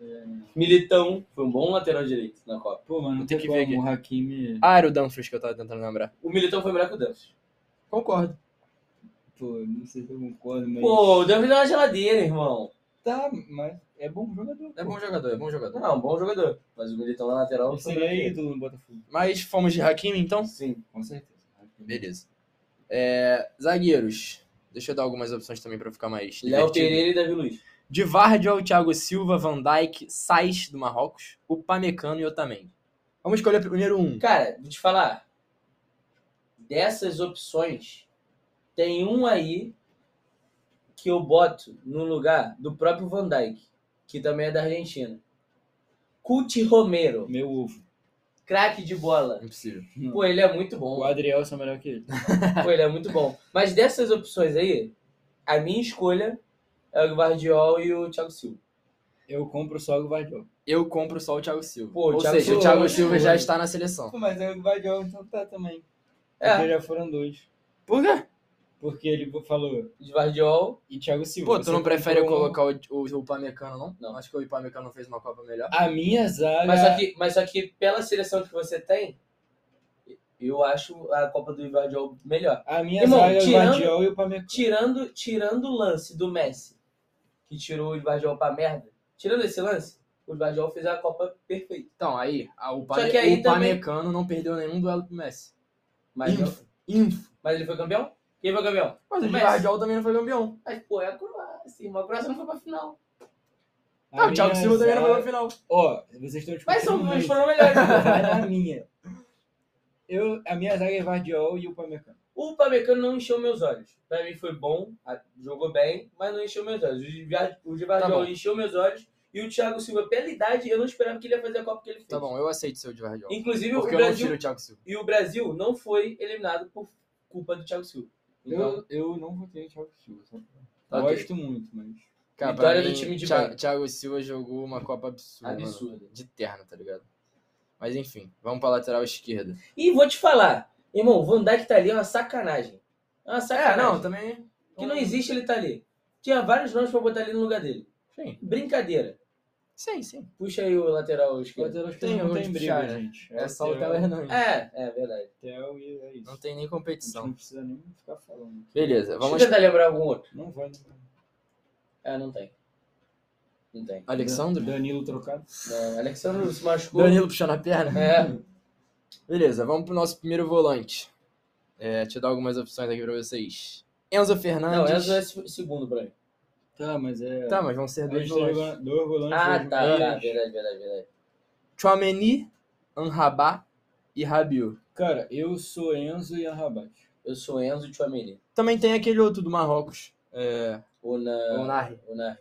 É. Militão. Foi um bom lateral direito na Copa. Pô, mano, não tem que como. ver O Hakimi. Ah, era o Dumfries que eu tava tentando lembrar. O Militão foi melhor que o Dumfries. Concordo. Pô, não sei se eu concordo, mas. Pô, o Dumfries é uma geladeira, irmão. Tá, mas é bom jogador. É bom jogador, é bom jogador. Não, um bom jogador. Mas o Militão na lateral Ele foi seria ídolo no Botafogo. Mas fomos de Hakimi, então? Sim. Com certeza. Beleza. É, zagueiros. Deixa eu dar algumas opções também pra ficar mais Léo divertido. Pereira e Davi Luiz. De Vardiol, Thiago Silva, Van Dijk, Sais do Marrocos, o Pamecano e Otamendi. Vamos escolher primeiro um. Cara, vou te falar. Dessas opções, tem um aí que eu boto no lugar do próprio Van Dijk, que também é da Argentina. Cuti Romero, Meu ovo. craque de bola. Impossível. Pô, ele é muito O bom. Adriel é melhor que ele. Pô, ele é muito bom. Mas dessas opções aí, a minha escolha é o Guardiol e o Thiago Silva. Eu compro só o Guardiola. Eu compro só o Thiago Silva. Pô, o Ou Thiago seja, o Silva- Thiago Silva já está na seleção. Pô, mas é o Guardiola então tá também. É. Porque já foram dois. Por quê? Porque ele falou, De Vardiol. e Thiago Silva. Pô, tu você não prefere comprou colocar o, o, o Upamecano, não? Não. Acho que o Upamecano fez uma Copa melhor. A minha zaga... Mas só, que, mas só que pela seleção que você tem, eu acho a Copa do Vardiol melhor. A minha Irmão, zaga é o Guardiol e o Pamecano. Tirando, tirando o lance do Messi, que tirou o Vardiol pra merda, tirando esse lance, o Vardiol fez a Copa perfeita. Então, aí, a, o, que aí o também- Upamecano não perdeu nenhum duelo pro Messi. Mas, Info. Info. mas ele foi campeão? Quem foi campeão? Mas o. Guardiola também não foi campeão. Mas, pô, é a Croácia. irmão. A Croácia não foi pra final. Ah, o Thiago Silva também não foi pra final. Ó, vocês estão discutindo Mas são, mas foram melhores. Vai na minha. Eu, a minha zaga é Vardiol e o Pamecano. O Pamecano não encheu meus olhos. Pra mim foi bom, jogou bem, mas não encheu meus olhos. O O de Tá encheu meus olhos. E o Thiago Silva, pela idade, eu não esperava que ele ia fazer a Copa que ele fez. Tá bom, eu aceito seu de Guardiola. Inclusive, Porque o eu não Brasil, tiro o Thiago Silva. e o Brasil não foi eliminado por culpa do Thiago Silva. Então, Eu, eu não votei no Thiago Silva. Só Tá. Gosto muito, mas... Cara, Vitória pra do mim, time de Thiago. Thiago Silva jogou uma Copa absurda. mano. Absurda. De terno, tá ligado? Mas enfim, vamos pra lateral esquerda. E vou te falar, irmão, o Van Dijk tá ali é uma sacanagem. É uma sacanagem. também. Que não existe ele tá ali. Tinha vários nomes pra botar ali no lugar dele. Sim, Brincadeira. sim, sim. Puxa aí o lateral O esquerdo. lateral Tem esquerdo não onde tem puxar, briga, né? gente. É só o Theo- Hernandes. É, é verdade. Theo e é isso. Não tem nem competição. não precisa nem ficar falando. Beleza, Deixa vamos. eu tentar lembrar algum outro. Não vai lembrar. É, não tem. Não tem. Alexandre? Danilo trocado. Não, Alexandre se machucou. Danilo puxando a perna. É. Beleza, vamos pro nosso primeiro volante. É, deixa eu dar algumas opções aqui pra vocês. Enzo Não, Fernandes. Enzo é se- segundo pra mim. Tá, mas é... Tá, mas vão ser dois volantes. dois volantes. Ah, dois tá, meias. tá. Verdade, verdade, verdade. Chouameni, Anrabá e Rabiot. Cara, eu sou Enzo e Arrabat. Eu sou Enzo e Tchouameni. Também tem aquele outro do Marrocos. É, O na... o Narri. O Narri.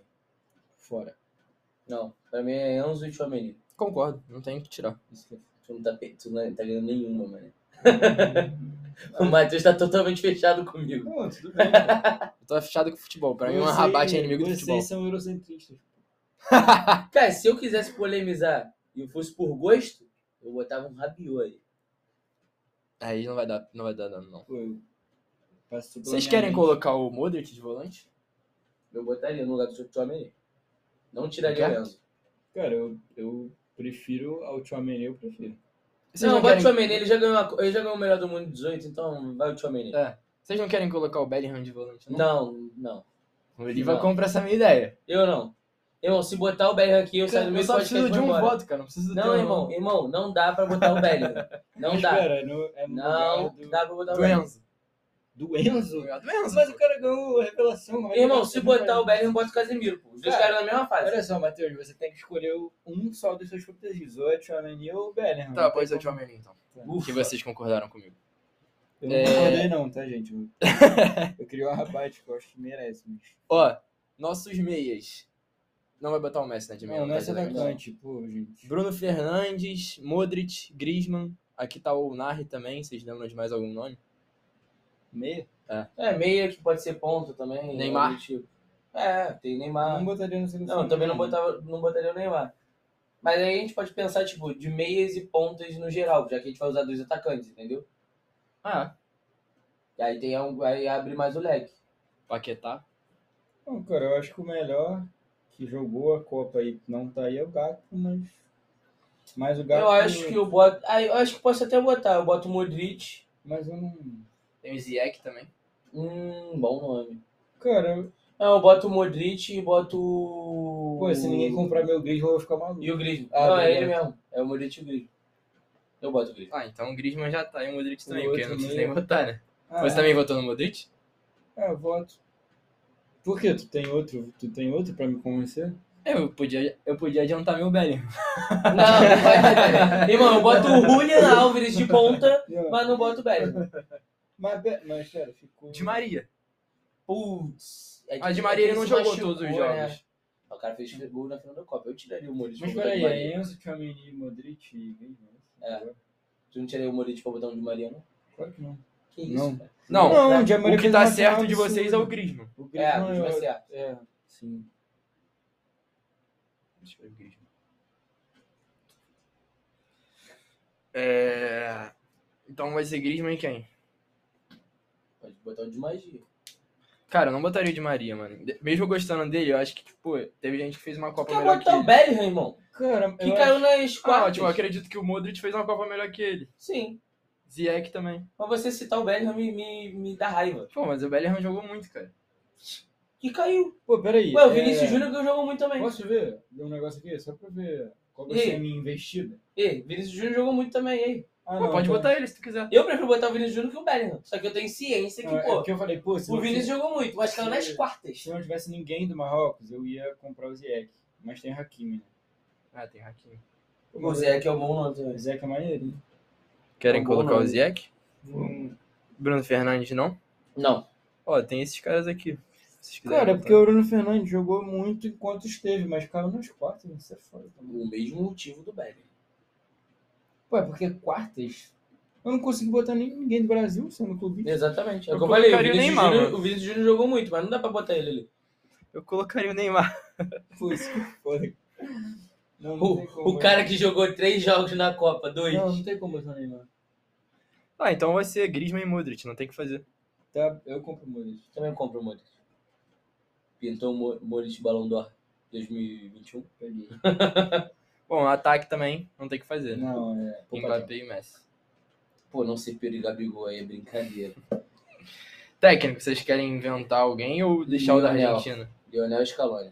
Fora. Não, pra mim é Enzo e Tchouameni. Concordo, não tem que tirar. Isso que é Tu não tá, tu não tá ganhando nenhuma, mano. o Matheus tá totalmente fechado comigo. Não, tudo bem. Eu tô fechado com futebol. Pra mim, o Vocês- Anrabat é inimigo do Vocês futebol. são eurocentristas. Cara, se eu quisesse polemizar e eu fosse por gosto, eu botava um Rabiot aí. Aí não vai dar, não vai dar dano, não. Vocês querem mente. colocar o Modric de volante? Eu botaria no lugar do Tchouameni. Não tiraria o? Enzo. Cara, eu, eu prefiro ao Tchouameni, eu prefiro. Vocês não, bota querem... o Tchouameni, ele já, ganhou a- ele já ganhou o melhor do mundo em 18, então vai o Tchouameni. É. Vocês não querem colocar o Bellingham de volante, não? Não, não. O Oliva Não. compra essa minha ideia. Eu não. Irmão, se botar o Bellingham aqui, eu saio do eu meio do só podcast preciso de um embora. voto, cara. Não preciso Não, ter um- irmão, irmão, não dá pra botar o Bellingham. Não dá. Pera, no, é no Não do, dá pra botar o Bellingham. Enzo. Do Enzo? Do Enzo. Mas o cara ganhou a revelação. como é que Irmão, se botar o Bellingham, bota o Casemiro, pô. Os dois Cara, caras na mesma fase. Olha só, Matheus, você tem que escolher um só dos seus protegidos. Ou é Tchouameni ou o Bellingham. Tá, pode ser o Tchouameni, então. Ufa. Que vocês concordaram comigo. Eu não É. concordei não, tá, gente? Eu, eu queria um rabate que eu acho que merece, mas... Ó, nossos meias. Não vai botar o Messi, né, de meia? Não, não é tá dizendo? atacante, pô, gente. Bruno Fernandes, Modric, Griezmann. Aqui tá o Narri também. Vocês lembram de mais algum nome? Meia? É, meia que pode ser ponta também. Neymar. tipo. É, tem Neymar. Não botaria no seleção. Não, também não, botava, não botaria o Neymar. Mas aí a gente pode pensar, tipo, de meias e pontas no geral, já que a gente vai usar dois atacantes, entendeu? Ah, E aí, tem um, aí abre mais o leque. Paquetá. Não, cara, eu acho que o melhor que jogou a Copa aí, não tá aí, é o Gato, mas... Mas o Gato... Eu acho que eu boto. Ah, eu acho que posso até botar. Eu boto o Modric. Mas eu não... Tem o Ziyech também. Hum, bom nome. Cara, eu- Não, eu boto o Modric e boto o. pô, se ninguém comprar meu Griezmann, eu vou ficar maluco. E o Griezmann. Ah, não, é ele mesmo. É o Modric e o Griezmann. Eu boto o Griezmann. Ah, então o Griezmann já tá. E o Modric também, O porque não precisa nem votar, né? Ah, Você também votou no Modric? É, eu voto. Por quê? Tu tem outro? Tu tem outro pra me convencer? Eu podia, eu podia adiantar meu Bellingham. Não, não vai. Irmão, eu boto o Julian Alves de ponta, mas não boto o Bellingham. Mas, mas, cara, ficou... De Maria. Putz. é que- A de Maria é ele não jogou machucou, todos os né? jogos. O cara fez gol na final da Copa. Eu tiraria o Modric Mas pra botar o peraí, é Enzo, Tchouameni, Modric e Griezmann? É. Tu não tiraria o Modric pra botar um de Maria, não? Claro que não. Que isso, Não. cara? Não, Não, o Maria o que tá certo de vocês é o. Griezmann. O É, Griezmann... vai eu- ser. É, sim. Deixa eu ver o Griezmann. É... Então vai ser Griezmann e quem? Botar o de magia. Cara, eu não botaria o de Maria, mano. Mesmo gostando dele, eu acho que, pô, teve gente que fez uma Copa Quer melhor que botar o ele. Bellingham, irmão? Cara, Que eu caiu acho- nas Ah, quartas. tipo, eu acredito que o Modric fez uma Copa melhor que ele. Sim. Ziyech também. Mas você citar o Bellingham me, me, me dá raiva. Pô, mas o Bellingham jogou muito, cara. Que caiu. Pô, peraí. Ué, o é, Vinícius Júnior que jogou muito também. Posso ver? Um negócio aqui? Só pra ver qual vai E ser aí? a minha investida. Ei, Vinícius Júnior jogou muito também, ei. Ah, Pô, pode tá. botar ele se tu quiser. Eu prefiro botar o Vinícius Júnior que o Bellingham. Só que eu tenho ciência que, Não, é pô, porque eu falei, pô, se o não, Vinícius jogou muito, mas caiu nas Se- quartas. se não tivesse ninguém do Marrocos, eu ia comprar o Ziyech. Mas tem o Hakimi, né? Ah, tem Hakimi. O Zé que é o bom nome O. Ziyech é maneirinho. Querem É colocar o nome. Ziyech? Hum. Bruno Fernandes, não? Não. Ó, tem esses caras aqui. Cara, botar. porque o Bruno Fernandes jogou muito enquanto esteve, mas caiu nas quartas, isso é foda também. O mesmo motivo do Bellingham. Pô, é porque quartas. Eu não consigo botar nem ninguém do Brasil sendo clube. Exatamente. É o Eu que eu falei. O colocaria o Vinícius, Neymar, Júnior, mano. o Vinícius Júnior jogou muito, mas não dá pra botar ele ali. Eu colocaria o Neymar. Isso que foda. Não, não tem como. o cara que jogou três jogos na Copa, dois. Não, não tem como botar o Neymar. Ah, então vai ser Griezmann e Modric, não tem o que fazer. Tá, eu compro o Modric. Também compra o Modric. Pintou o Mo- Modric Balão d'Or 2021. Peguei. Bom, ataque também, não tem o que fazer. né? Não, é. Mbappé e Messi. Pô, não ser Pedro e Gabigol aí é brincadeira. Técnico, vocês querem inventar alguém ou deixar o da. Argentina? Lionel Scaloni.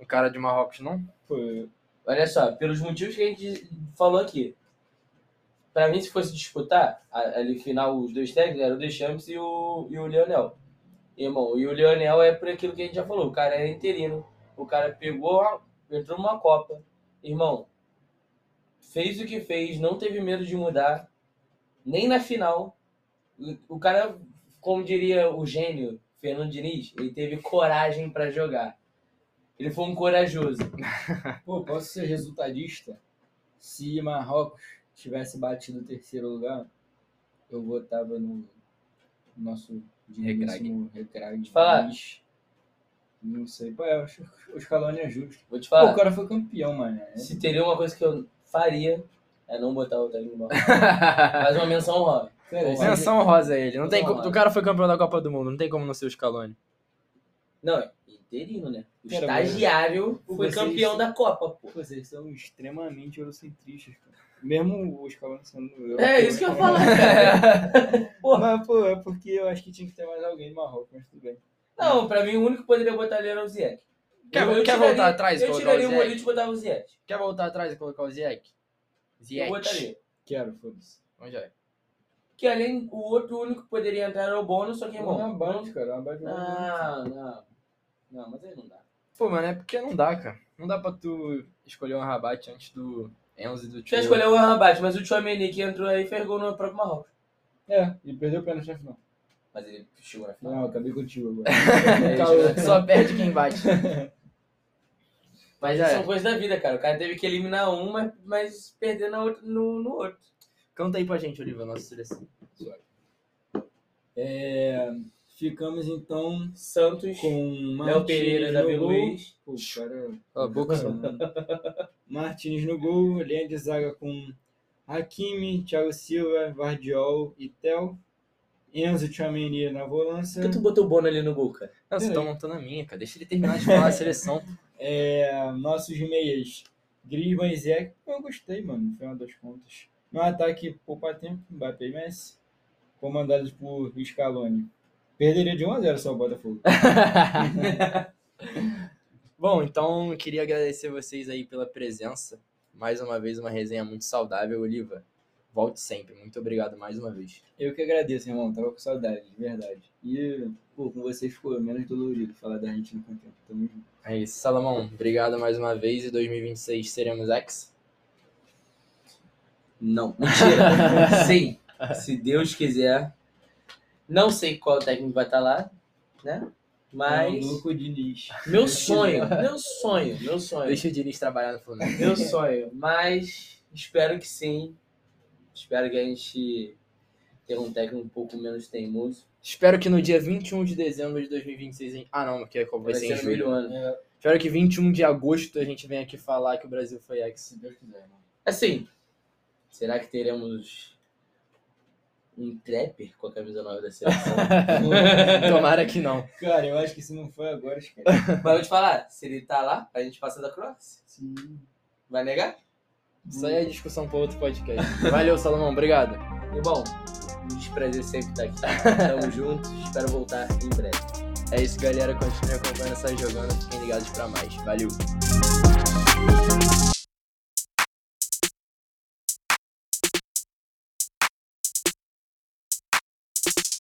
O cara de Marrocos, não? Eu- Olha só, pelos motivos que a gente falou aqui. Pra mim, se fosse disputar, ali final, os dois técnicos eram o Deschamps e o, e o Lionel. Irmão, e o Lionel é por aquilo que a gente já falou. O cara é interino. O cara pegou, entrou numa Copa. Irmão, fez o que fez, não teve medo de mudar. Nem na final. O- O cara, como diria o gênio Fernando Diniz, ele teve coragem pra jogar. Ele foi um corajoso. Pô, posso ser resultadista? Se Marrocos tivesse batido o terceiro lugar, eu votava no nosso digníssimo Regrag. Falar. Mas, Não sei. Pô, eu acho que o Scaloni é justo. Vou te Pô, falar. o cara foi campeão, mano. É- Se teria uma coisa que eu faria, é não botar o técnico no banco. Faz uma menção esse- Menção rosa a ele. Não tem como... O cara foi campeão da Copa do Mundo, não tem como não ser o Scaloni. Não, é interino, né? O Cara, mas- estagiário foi Vocês- campeão da Copa, pô. Vocês são extremamente eurocentristas, cara. Mesmo o Scaloni sendo... É isso que eu ia falar, cara. Pô. Mas, pô, é porque eu acho que tinha que ter mais alguém no Marrocos, mas tudo bem. Não, pra mim o único que poderia botar ali era o Ziyech. Quer- Eu- eu quer tiraria- voltar atrás e Eu colocar tiraria o? Molite e botava o Ziyech. Quer voltar atrás e colocar o Ziyech? Eu Ziyech. botaria. Quero, foda-se. Onde é? Que além, o outro único que poderia entrar era o Bônus, só que, irmão... Não, Band, cara. A Band Não, não. Não, mas aí não dá. Pô, mano, é porque não dá, cara. Não dá pra tu escolher um rabat antes do Enzo e do Já Tio. escolheu o Rabat, mas o Tchouameni que entrou aí fez gol no próprio Marrocos. É, e perdeu o pênalti na final. Mas ele chegou na final. Não, acabei contigo agora. É, Só perde quem bate. Mas Já são é. coisas da vida, cara. O cara teve que eliminar um, mas, mas perder na outra, no, no outro. Canta aí pra gente, Oliva, nossa seleção. É, ficamos então Santos, com Léo Martins Pereira, no Davi gol. Luiz. Pô, cara, a boca. Martins no gol, linha de zaga com Hakimi, Thiago Silva, Vardiol e Tel. Enzo Tchouameni na volância. Por que tu botou o Bono ali no gol, cara? Não, você tá montando a minha, cara. Deixa ele terminar de falar a seleção. É, nossos meias, Griezmann e Zé. Eu gostei, mano, no final das contas. No ataque, poupa tempo, Mbappé e Messi. Comandados por Scaloni. Perderia de 1 a 0 só o Botafogo. Bom, então eu queria agradecer vocês aí pela presença. Mais uma vez, uma resenha muito saudável, Oliva. Volte sempre. Muito obrigado mais uma vez. Eu que agradeço, irmão. Tava com saudade, de verdade. E, pô, com vocês ficou menos dolorido falar da Argentina com o tempo. Tamo junto. É isso. Salomão, obrigado mais uma vez. E 2026 seremos ex? Não, mentira. Sim, se Deus quiser. Não sei qual técnico vai estar lá, né? Mas Maluco Diniz. meu sonho, meu sonho, meu sonho, Deixa o Diniz trabalhar no Fluminense. meu sonho. Mas espero que sim. Espero que a gente tenha um técnico um pouco menos teimoso. Espero que no dia 21 de dezembro de 2026... Em... Ah, não, porque vai, Vai ser em ser do julho. ano. É, Espero que 21 de agosto a gente venha aqui falar que o Brasil foi ex. se Deus quiser, irmão. Assim, será que teremos um trapper com a camisa nova da seleção. Tomara que não. Cara, eu acho que se não foi agora, esquece. Mas eu vou te falar, se ele tá lá, a gente passa da Croácia. Sim. Vai negar? Isso aí é discussão para outro podcast. Valeu, Salomão. Obrigado. E bom, um desprazer sempre estar aqui. Tamo junto, espero voltar em breve. É isso, galera. Continue acompanhando essa jogando. Fiquem ligados para mais. Valeu.